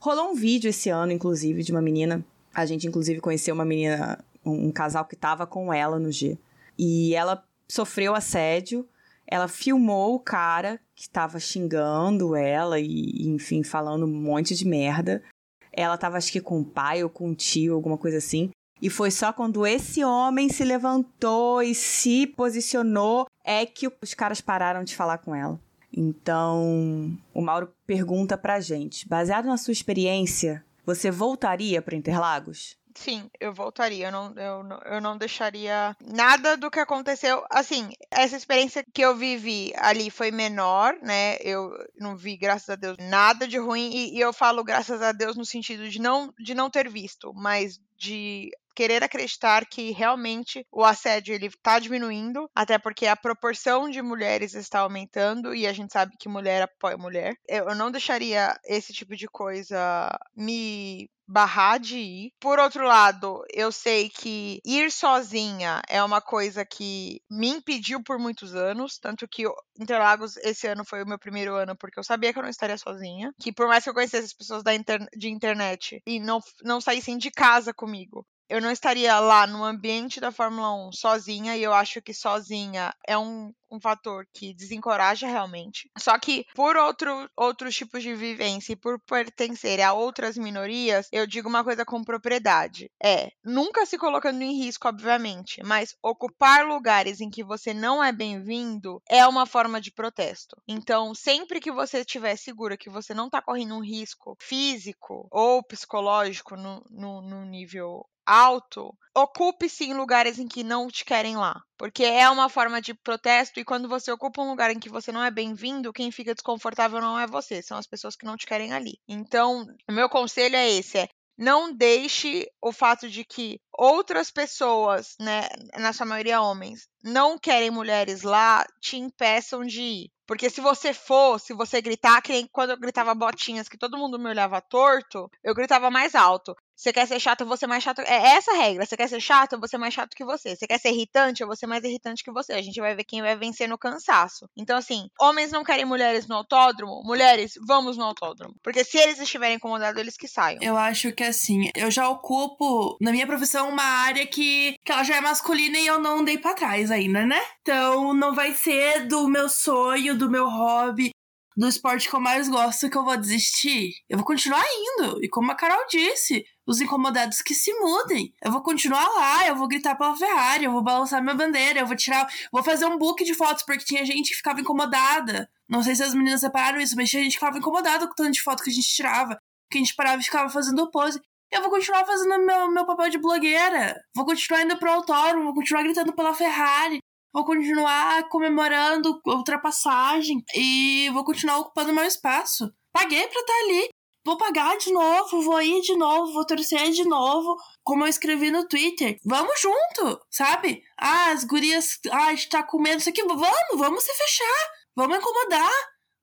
Rolou um vídeo esse ano, inclusive, de uma menina. A gente, inclusive, conheceu uma menina, um, casal que estava com ela no G. E ela sofreu assédio. Ela filmou o cara que estava xingando ela e, enfim, falando um monte de merda. Ela tava, acho que, com o pai ou com o tio, alguma coisa assim. E foi só quando esse homem se levantou e se posicionou é que os caras pararam de falar com ela. Então, o Mauro pergunta pra gente: baseado na sua experiência, você voltaria para Interlagos? Sim, eu voltaria. Eu não, eu, eu não deixaria nada do que aconteceu. Assim, essa experiência que eu vivi ali foi menor, né? Eu não vi, graças a Deus, nada de ruim. E, e eu falo graças a Deus no sentido de não, de não ter visto, mas de querer acreditar que realmente o assédio ele está diminuindo, até porque a proporção de mulheres está aumentando e a gente sabe que mulher apoia mulher. Eu não deixaria esse tipo de coisa me barrar de ir. Por outro lado, eu sei que ir sozinha é uma coisa que me impediu por muitos anos, tanto que Interlagos esse ano foi o meu primeiro ano porque eu sabia que eu não estaria sozinha, que por mais que eu conhecesse as pessoas da inter de internet e não, não saíssem de casa comigo, eu não estaria lá no ambiente da Fórmula 1 sozinha, e eu acho que sozinha é um, um fator que desencoraja realmente. Só que por outro, outros tipos de vivência e por pertencer a outras minorias, eu digo uma coisa com propriedade. É, nunca se colocando em risco, obviamente, mas ocupar lugares em que você não é bem-vindo é uma forma de protesto. Então, sempre que você estiver segura que você não está correndo um risco físico ou psicológico no, no, no nível alto, ocupe-se em lugares em que não te querem lá. Porque é uma forma de protesto e quando você ocupa um lugar em que você não é bem-vindo, quem fica desconfortável não é você, são as pessoas que não te querem ali. Então, o meu conselho é esse: é não deixe o fato de que outras pessoas, né, na sua maioria homens, não querem mulheres lá, te impeçam de ir. Porque se você for, se você gritar, que quando eu gritava botinhas, que todo mundo me olhava torto, eu gritava mais alto. Você quer ser chato, eu vou ser mais chato. É essa a regra. Você quer ser chato, eu vou ser mais chato que você. Você quer ser irritante, eu vou ser mais irritante que você. A gente vai ver quem vai vencer no cansaço. Então, assim, homens não querem mulheres no autódromo. Mulheres, vamos no autódromo. Porque se eles estiverem incomodados, eles que saiam. Eu acho que assim, eu já ocupo, na minha profissão, uma área que, que ela já é masculina e eu não dei pra trás ainda, né? Então, não vai ser do meu sonho, do meu hobby, do esporte que eu mais gosto que eu vou desistir. Eu vou continuar indo. E como a Carol disse, os incomodados que se mudem. Eu vou continuar lá, eu vou gritar pela Ferrari, eu vou balançar minha bandeira, eu vou tirar. Vou fazer um book de fotos, porque tinha gente que ficava incomodada. Não sei se as meninas separaram isso, mas tinha gente que ficava incomodada com o tanto de foto que a gente tirava. Que a gente parava e ficava fazendo pose. Eu vou continuar fazendo meu, meu papel de blogueira. Vou continuar indo pro autódromo, vou continuar gritando pela Ferrari. Vou continuar comemorando ultrapassagem e vou continuar ocupando meu espaço. Paguei pra estar tá ali vou pagar de novo, vou ir de novo, vou torcer de novo, como eu escrevi no Twitter. Vamos junto, sabe? Ah, as gurias, ah, a gente tá com medo, isso aqui, vamos, vamos se fechar, vamos incomodar,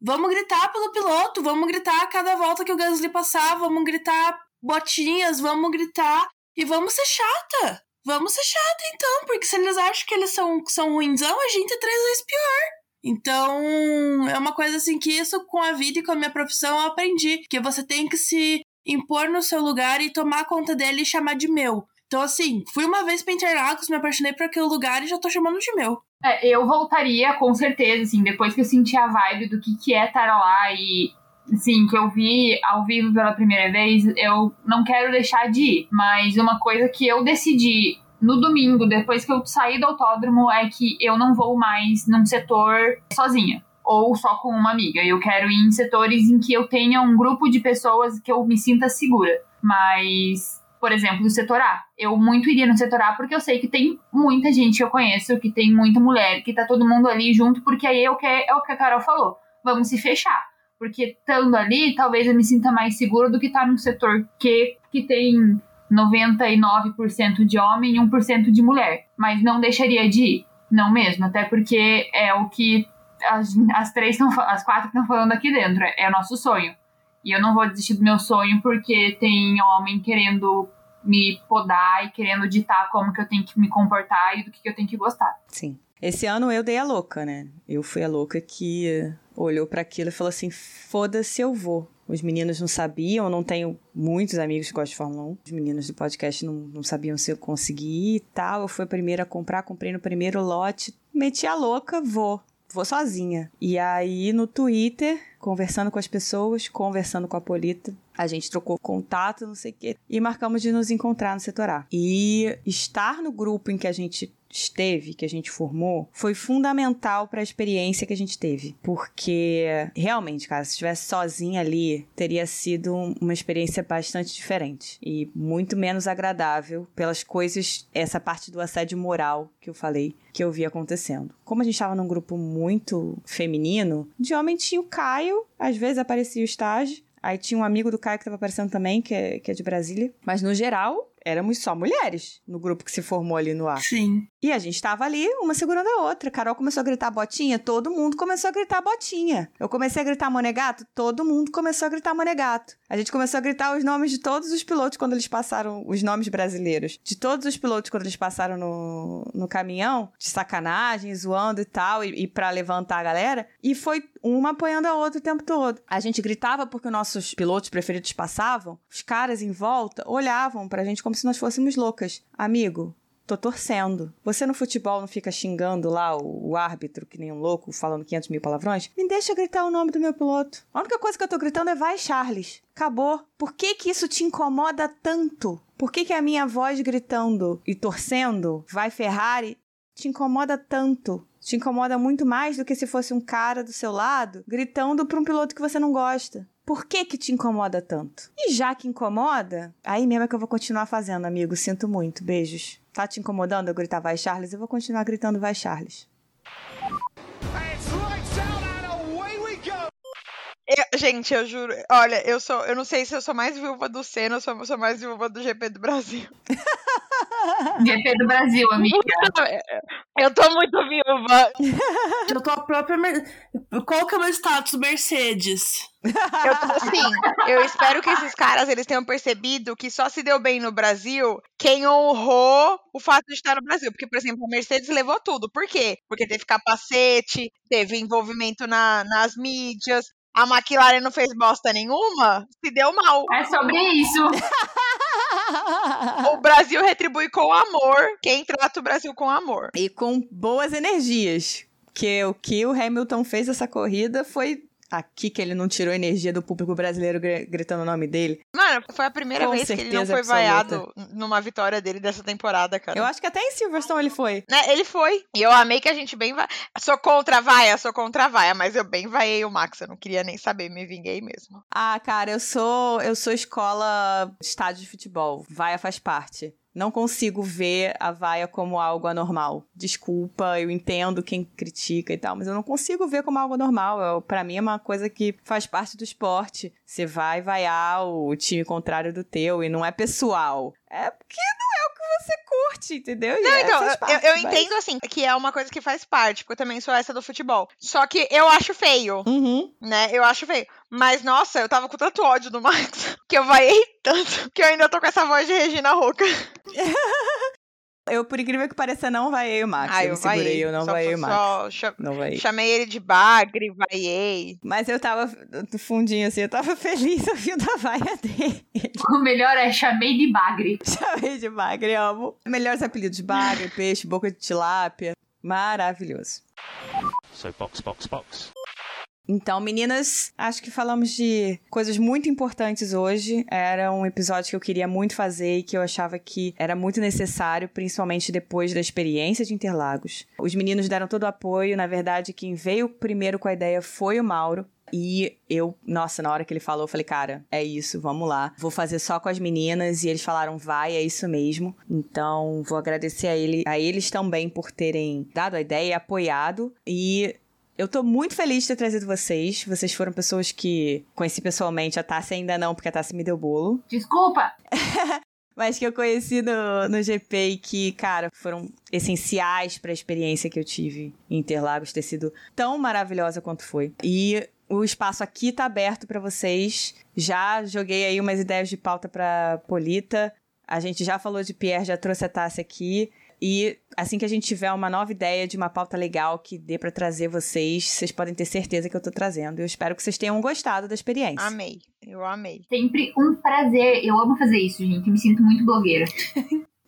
vamos gritar pelo piloto, vamos gritar a cada volta que o Gasly passar, vamos gritar botinhas, vamos gritar e vamos ser chata. Vamos ser chata então, porque se eles acham que eles são, são ruinsão, a gente é três vezes pior. Então, é uma coisa assim que isso com a vida e com a minha profissão eu aprendi, que você tem que se impor no seu lugar e tomar conta dele e chamar de meu. Então, assim, fui uma vez pra Interlagos, me apaixonei por aquele lugar e já tô chamando de meu. É, eu voltaria com certeza, assim, depois que eu senti a vibe do que, que é estar lá e, assim, que eu vi ao vivo pela primeira vez, eu não quero deixar de ir. Mas uma coisa que eu decidi no domingo, depois que eu saí do autódromo, é que eu não vou mais num setor sozinha ou só com uma amiga. Eu quero ir em setores em que eu tenha um grupo de pessoas que eu me sinta segura. Mas, por exemplo, no setor A. Eu muito iria no setor A porque eu sei que tem muita gente que eu conheço, que tem muita mulher, que tá todo mundo ali junto, porque aí é o que, é o que a Carol falou. Vamos se fechar. Porque estando ali, talvez eu me sinta mais segura do que estar tá num setor que, que tem 99% de homem e 1% de mulher. Mas não deixaria de ir. Não mesmo, até porque é o que as, as três estão as quatro estão falando aqui dentro. É, é o nosso sonho. E eu não vou desistir do meu sonho porque tem homem querendo me podar e querendo ditar como que eu tenho que me comportar e do que, que eu tenho que gostar. Sim. Esse ano eu dei a louca, né? Eu fui a louca que olhou para aquilo e falou assim: foda-se, eu vou. Os meninos não sabiam, não tenho muitos amigos que gostam de Fórmula 1. Os meninos do podcast não, não sabiam se eu conseguia e tal. Eu fui a primeira a comprar, comprei no primeiro lote, meti a louca, vou. vou sozinha. E aí no Twitter, conversando com as pessoas, conversando com a Polita, a gente trocou contato, não sei o quê, e marcamos de nos encontrar no setor A. E estar no grupo em que a gente esteve, que a gente formou, foi fundamental para a experiência que a gente teve. Porque, realmente, cara, se estivesse sozinha ali, teria sido uma experiência bastante diferente e muito menos agradável pelas coisas, essa parte do assédio moral que eu falei, que eu vi acontecendo. Como a gente estava num grupo muito feminino, de homem tinha o Caio, às vezes aparecia o estágio. Aí tinha um amigo do Caio que estava aparecendo também, que é, que é de Brasília. Mas no geral, éramos só mulheres no grupo que se formou ali no ar. Sim. E a gente tava ali, uma segurando a outra. Carol começou a gritar botinha, todo mundo começou a gritar botinha. Eu comecei a gritar monegato, todo mundo começou a gritar monegato. A gente começou a gritar os nomes de todos os pilotos quando eles passaram, os nomes brasileiros. De todos os pilotos quando eles passaram no, no caminhão, de sacanagem, zoando e tal, e, e para levantar a galera. E foi uma apoiando a outra o tempo todo. A gente gritava porque nossos pilotos preferidos passavam, os caras em volta olhavam pra gente como se nós fôssemos loucas. Amigo, tô torcendo. Você no futebol não fica xingando lá o, o, árbitro, que nem um louco, falando 500 mil palavrões? Me deixa gritar o nome do meu piloto. A única coisa que eu tô gritando é vai, Charles. Acabou. Por que que isso te incomoda tanto? Por que que a minha voz gritando e torcendo, vai Ferrari, te incomoda tanto? te incomoda muito mais do que se fosse um cara do seu lado gritando para um piloto que você não gosta. Por que que te incomoda tanto? E já que incomoda, aí mesmo é que eu vou continuar fazendo, amigo. Sinto muito. Beijos. Tá te incomodando eu gritar vai Charles? Eu vou continuar gritando vai Charles. Eu, gente, eu juro. Olha, eu sou. Eu não sei se eu sou mais viúva do Senna ou se eu sou mais viúva do GP do Brasil. GP do Brasil, amiga. Eu tô muito viúva. Eu tô a própria. Qual que é o meu status? Mercedes. Eu tô assim, eu espero que esses caras eles tenham percebido que só se deu bem no Brasil quem honrou o fato de estar no Brasil. Porque, por exemplo, a Mercedes levou tudo. Por quê? Porque teve capacete, teve envolvimento na, nas mídias, a McLaren não fez bosta nenhuma, se deu mal. É sobre isso. o Brasil retribui com amor quem trata o Brasil com amor. E com boas energias. Que o que o Hamilton fez essa corrida foi aqui que ele não tirou energia do público brasileiro gritando o nome dele. Mano, foi a primeira Com vez que ele não foi absoluta. vaiado numa vitória dele dessa temporada, cara. Eu acho que até em Silverstone ele foi. Né, ele foi. E eu amei que a gente bem vai. Sou contra a vaia, sou contra a vaia, mas eu bem vaiei o Max, eu não queria nem saber, me vinguei mesmo. Ah, cara, eu sou eu sou escola estádio de futebol. Vaia faz parte. Não consigo ver a vaia como algo anormal. Desculpa, eu entendo quem critica e tal, mas eu não consigo ver como algo normal. Para mim é uma coisa que faz parte do esporte. Você vai vaiar o time contrário do teu e não é pessoal. É porque não é você curte, entendeu? Não, então, eu, eu entendo assim, que é uma coisa que faz parte, porque eu também sou essa do futebol. Só que eu acho feio, uhum. né? Eu acho feio. Mas, nossa, eu tava com tanto ódio do Max, que eu vaiei tanto, que eu ainda tô com essa voz de Regina Roca. Eu, por incrível que pareça, não vaiei o Max. Ah, eu, eu segurei, vaiei. eu não só, vaiei o Max. Só, cha não vaiei. Chamei ele de bagre, vaiei. Mas eu tava no fundinho, assim, eu tava feliz ouvindo a vaia dele. O melhor é chamei de bagre. Chamei de bagre, amo. Melhores apelidos, bagre, peixe, boca de tilápia. Maravilhoso. So, box, box, box. Então, meninas, acho que falamos de coisas muito importantes hoje. Era um episódio que eu queria muito fazer e que eu achava que era muito necessário, principalmente depois da experiência de Interlagos. Os meninos deram todo o apoio. Na verdade, quem veio primeiro com a ideia foi o Mauro. E eu, nossa, na hora que ele falou, eu falei, cara, é isso, vamos lá. Vou fazer só com as meninas. E eles falaram, vai, é isso mesmo. Então, vou agradecer a, ele, a eles também por terem dado a ideia e apoiado. E eu tô muito feliz de ter trazido vocês. Vocês foram pessoas que conheci pessoalmente. A Tassi ainda não, porque a Tassi me deu bolo. Desculpa! mas que eu conheci no, no GP e que, cara, foram essenciais para a experiência que eu tive em Interlagos ter sido tão maravilhosa quanto foi. E o espaço aqui tá aberto para vocês. Já joguei aí umas ideias de pauta para Polita. A gente já falou de Pierre, já trouxe a Tassi aqui. E assim que a gente tiver uma nova ideia de uma pauta legal que dê para trazer vocês, vocês podem ter certeza que eu tô trazendo. Eu espero que vocês tenham gostado da experiência. Amei. Eu amei. Sempre um prazer. Eu amo fazer isso, gente. Eu me sinto muito blogueira.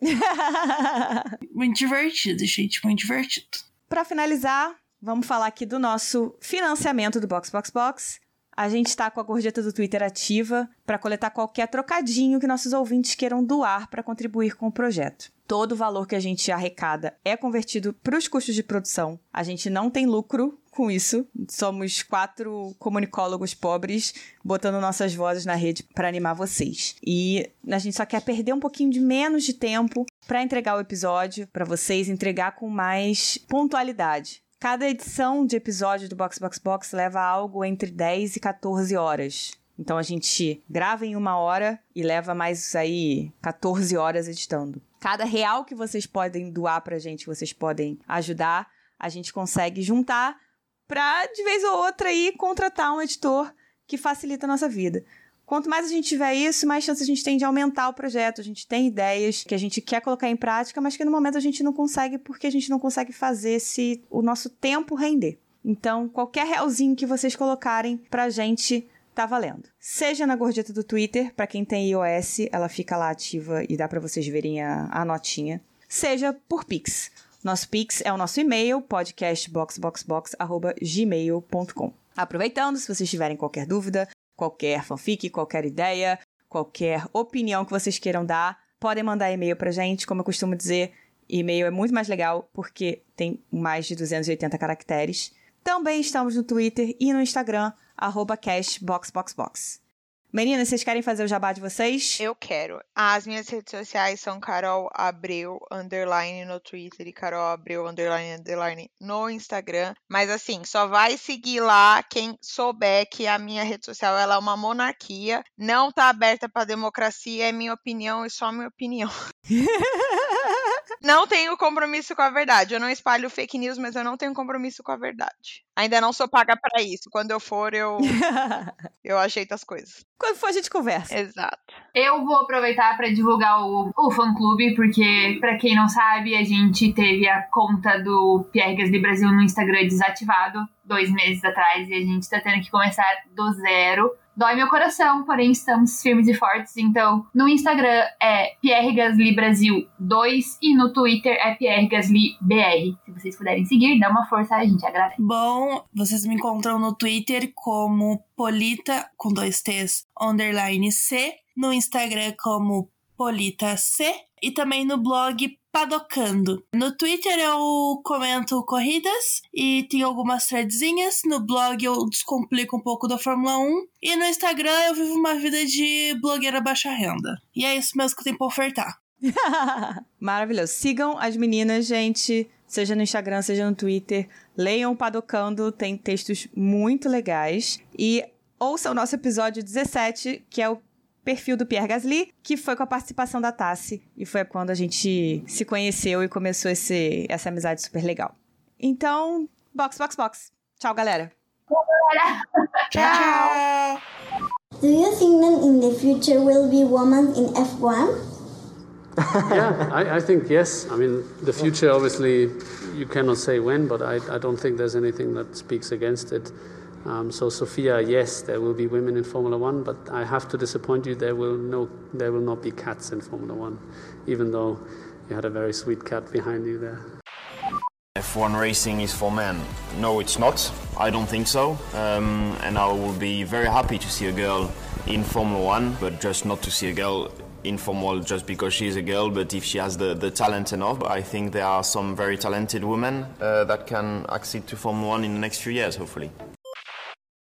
muito divertido, gente. Muito divertido. Para finalizar, vamos falar aqui do nosso financiamento do Box Box Box. A gente está com a gorjeta do Twitter ativa para coletar qualquer trocadinho que nossos ouvintes queiram doar para contribuir com o projeto. Todo o valor que a gente arrecada é convertido para os custos de produção. A gente não tem lucro com isso. Somos quatro comunicólogos pobres botando nossas vozes na rede para animar vocês. E a gente só quer perder um pouquinho de menos de tempo para entregar o episódio para vocês, entregar com mais pontualidade. Cada edição de episódio do Box Box Box leva algo entre 10 e 14 horas. Então a gente grava em uma hora e leva mais aí 14 horas editando. Cada real que vocês podem doar pra gente, vocês podem ajudar, a gente consegue juntar pra de vez ou outra aí contratar um editor que facilita a nossa vida. Quanto mais a gente tiver isso, mais chance a gente tem de aumentar o projeto. A gente tem ideias que a gente quer colocar em prática, mas que no momento a gente não consegue porque a gente não consegue fazer se o nosso tempo render. Então, qualquer realzinho que vocês colocarem pra gente tá valendo. Seja na gorjeta do Twitter, para quem tem iOS, ela fica lá ativa e dá para vocês verem a, a notinha. Seja por Pix. Nosso Pix é o nosso e-mail, podcastboxboxbox.gmail.com. Aproveitando, se vocês tiverem qualquer dúvida, qualquer fanfic, qualquer ideia, qualquer opinião que vocês queiram dar, podem mandar e-mail pra gente. Como eu costumo dizer, e-mail é muito mais legal porque tem mais de 280 caracteres. Também estamos no Twitter e no Instagram, cashboxboxbox. Meninas, vocês querem fazer o jabá de vocês? Eu quero. As minhas redes sociais são Carol Abreu, underline no Twitter e Carol Abreu, underline, underline no Instagram. Mas assim, só vai seguir lá quem souber que a minha rede social ela é uma monarquia, não tá aberta pra democracia, é minha opinião e só minha opinião. não tenho compromisso com a verdade. Eu não espalho fake news, mas eu não tenho compromisso com a verdade. Ainda não sou paga para isso. Quando eu for, eu eu ajeito as coisas. Quando for, a gente conversa. Exato. Eu vou aproveitar para divulgar o, o fã clube, porque, para quem não sabe, a gente teve a conta do Pierre Gasly Brasil no Instagram desativado dois meses atrás e a gente tá tendo que começar do zero. Dói meu coração, porém estamos firmes e fortes. Então, no Instagram é Pierre Gasly Brasil 2 e no Twitter é Pierre Gasly BR. Se vocês puderem seguir, dá uma força, a gente agradece. Bom, vocês me encontram no Twitter como Polita com dois T's underline C, no Instagram como Polita C e também no blog Padocando. No Twitter eu comento corridas e tem algumas threadzinhas. No blog eu descomplico um pouco da Fórmula 1. E no Instagram eu vivo uma vida de blogueira baixa renda. E é isso mesmo que eu tenho pra ofertar. Maravilhoso. Sigam as meninas, gente. Seja no Instagram, seja no Twitter. Leiam Padocando, tem textos muito legais. E ouçam o nosso episódio 17, que é o perfil do Pierre Gasly, que foi com a participação da Tassi. E foi quando a gente se conheceu e começou esse, essa amizade super legal. Então, box, box, box. Tchau, galera. Tchau. Do you think that in the future will be women in F1? yeah, I, I think yes. I mean, the future obviously you cannot say when, but I, I don't think there's anything that speaks against it. Um, so Sophia, yes, there will be women in Formula One, but I have to disappoint you. There will no, there will not be cats in Formula One, even though you had a very sweet cat behind you there. F1 racing is for men. No, it's not. I don't think so. Um, and I will be very happy to see a girl in Formula One, but just not to see a girl in Formula just because she's a girl, but if she has the, the talent enough, I think there are some very talented women uh, that can accede to Formula One in the next few years, hopefully.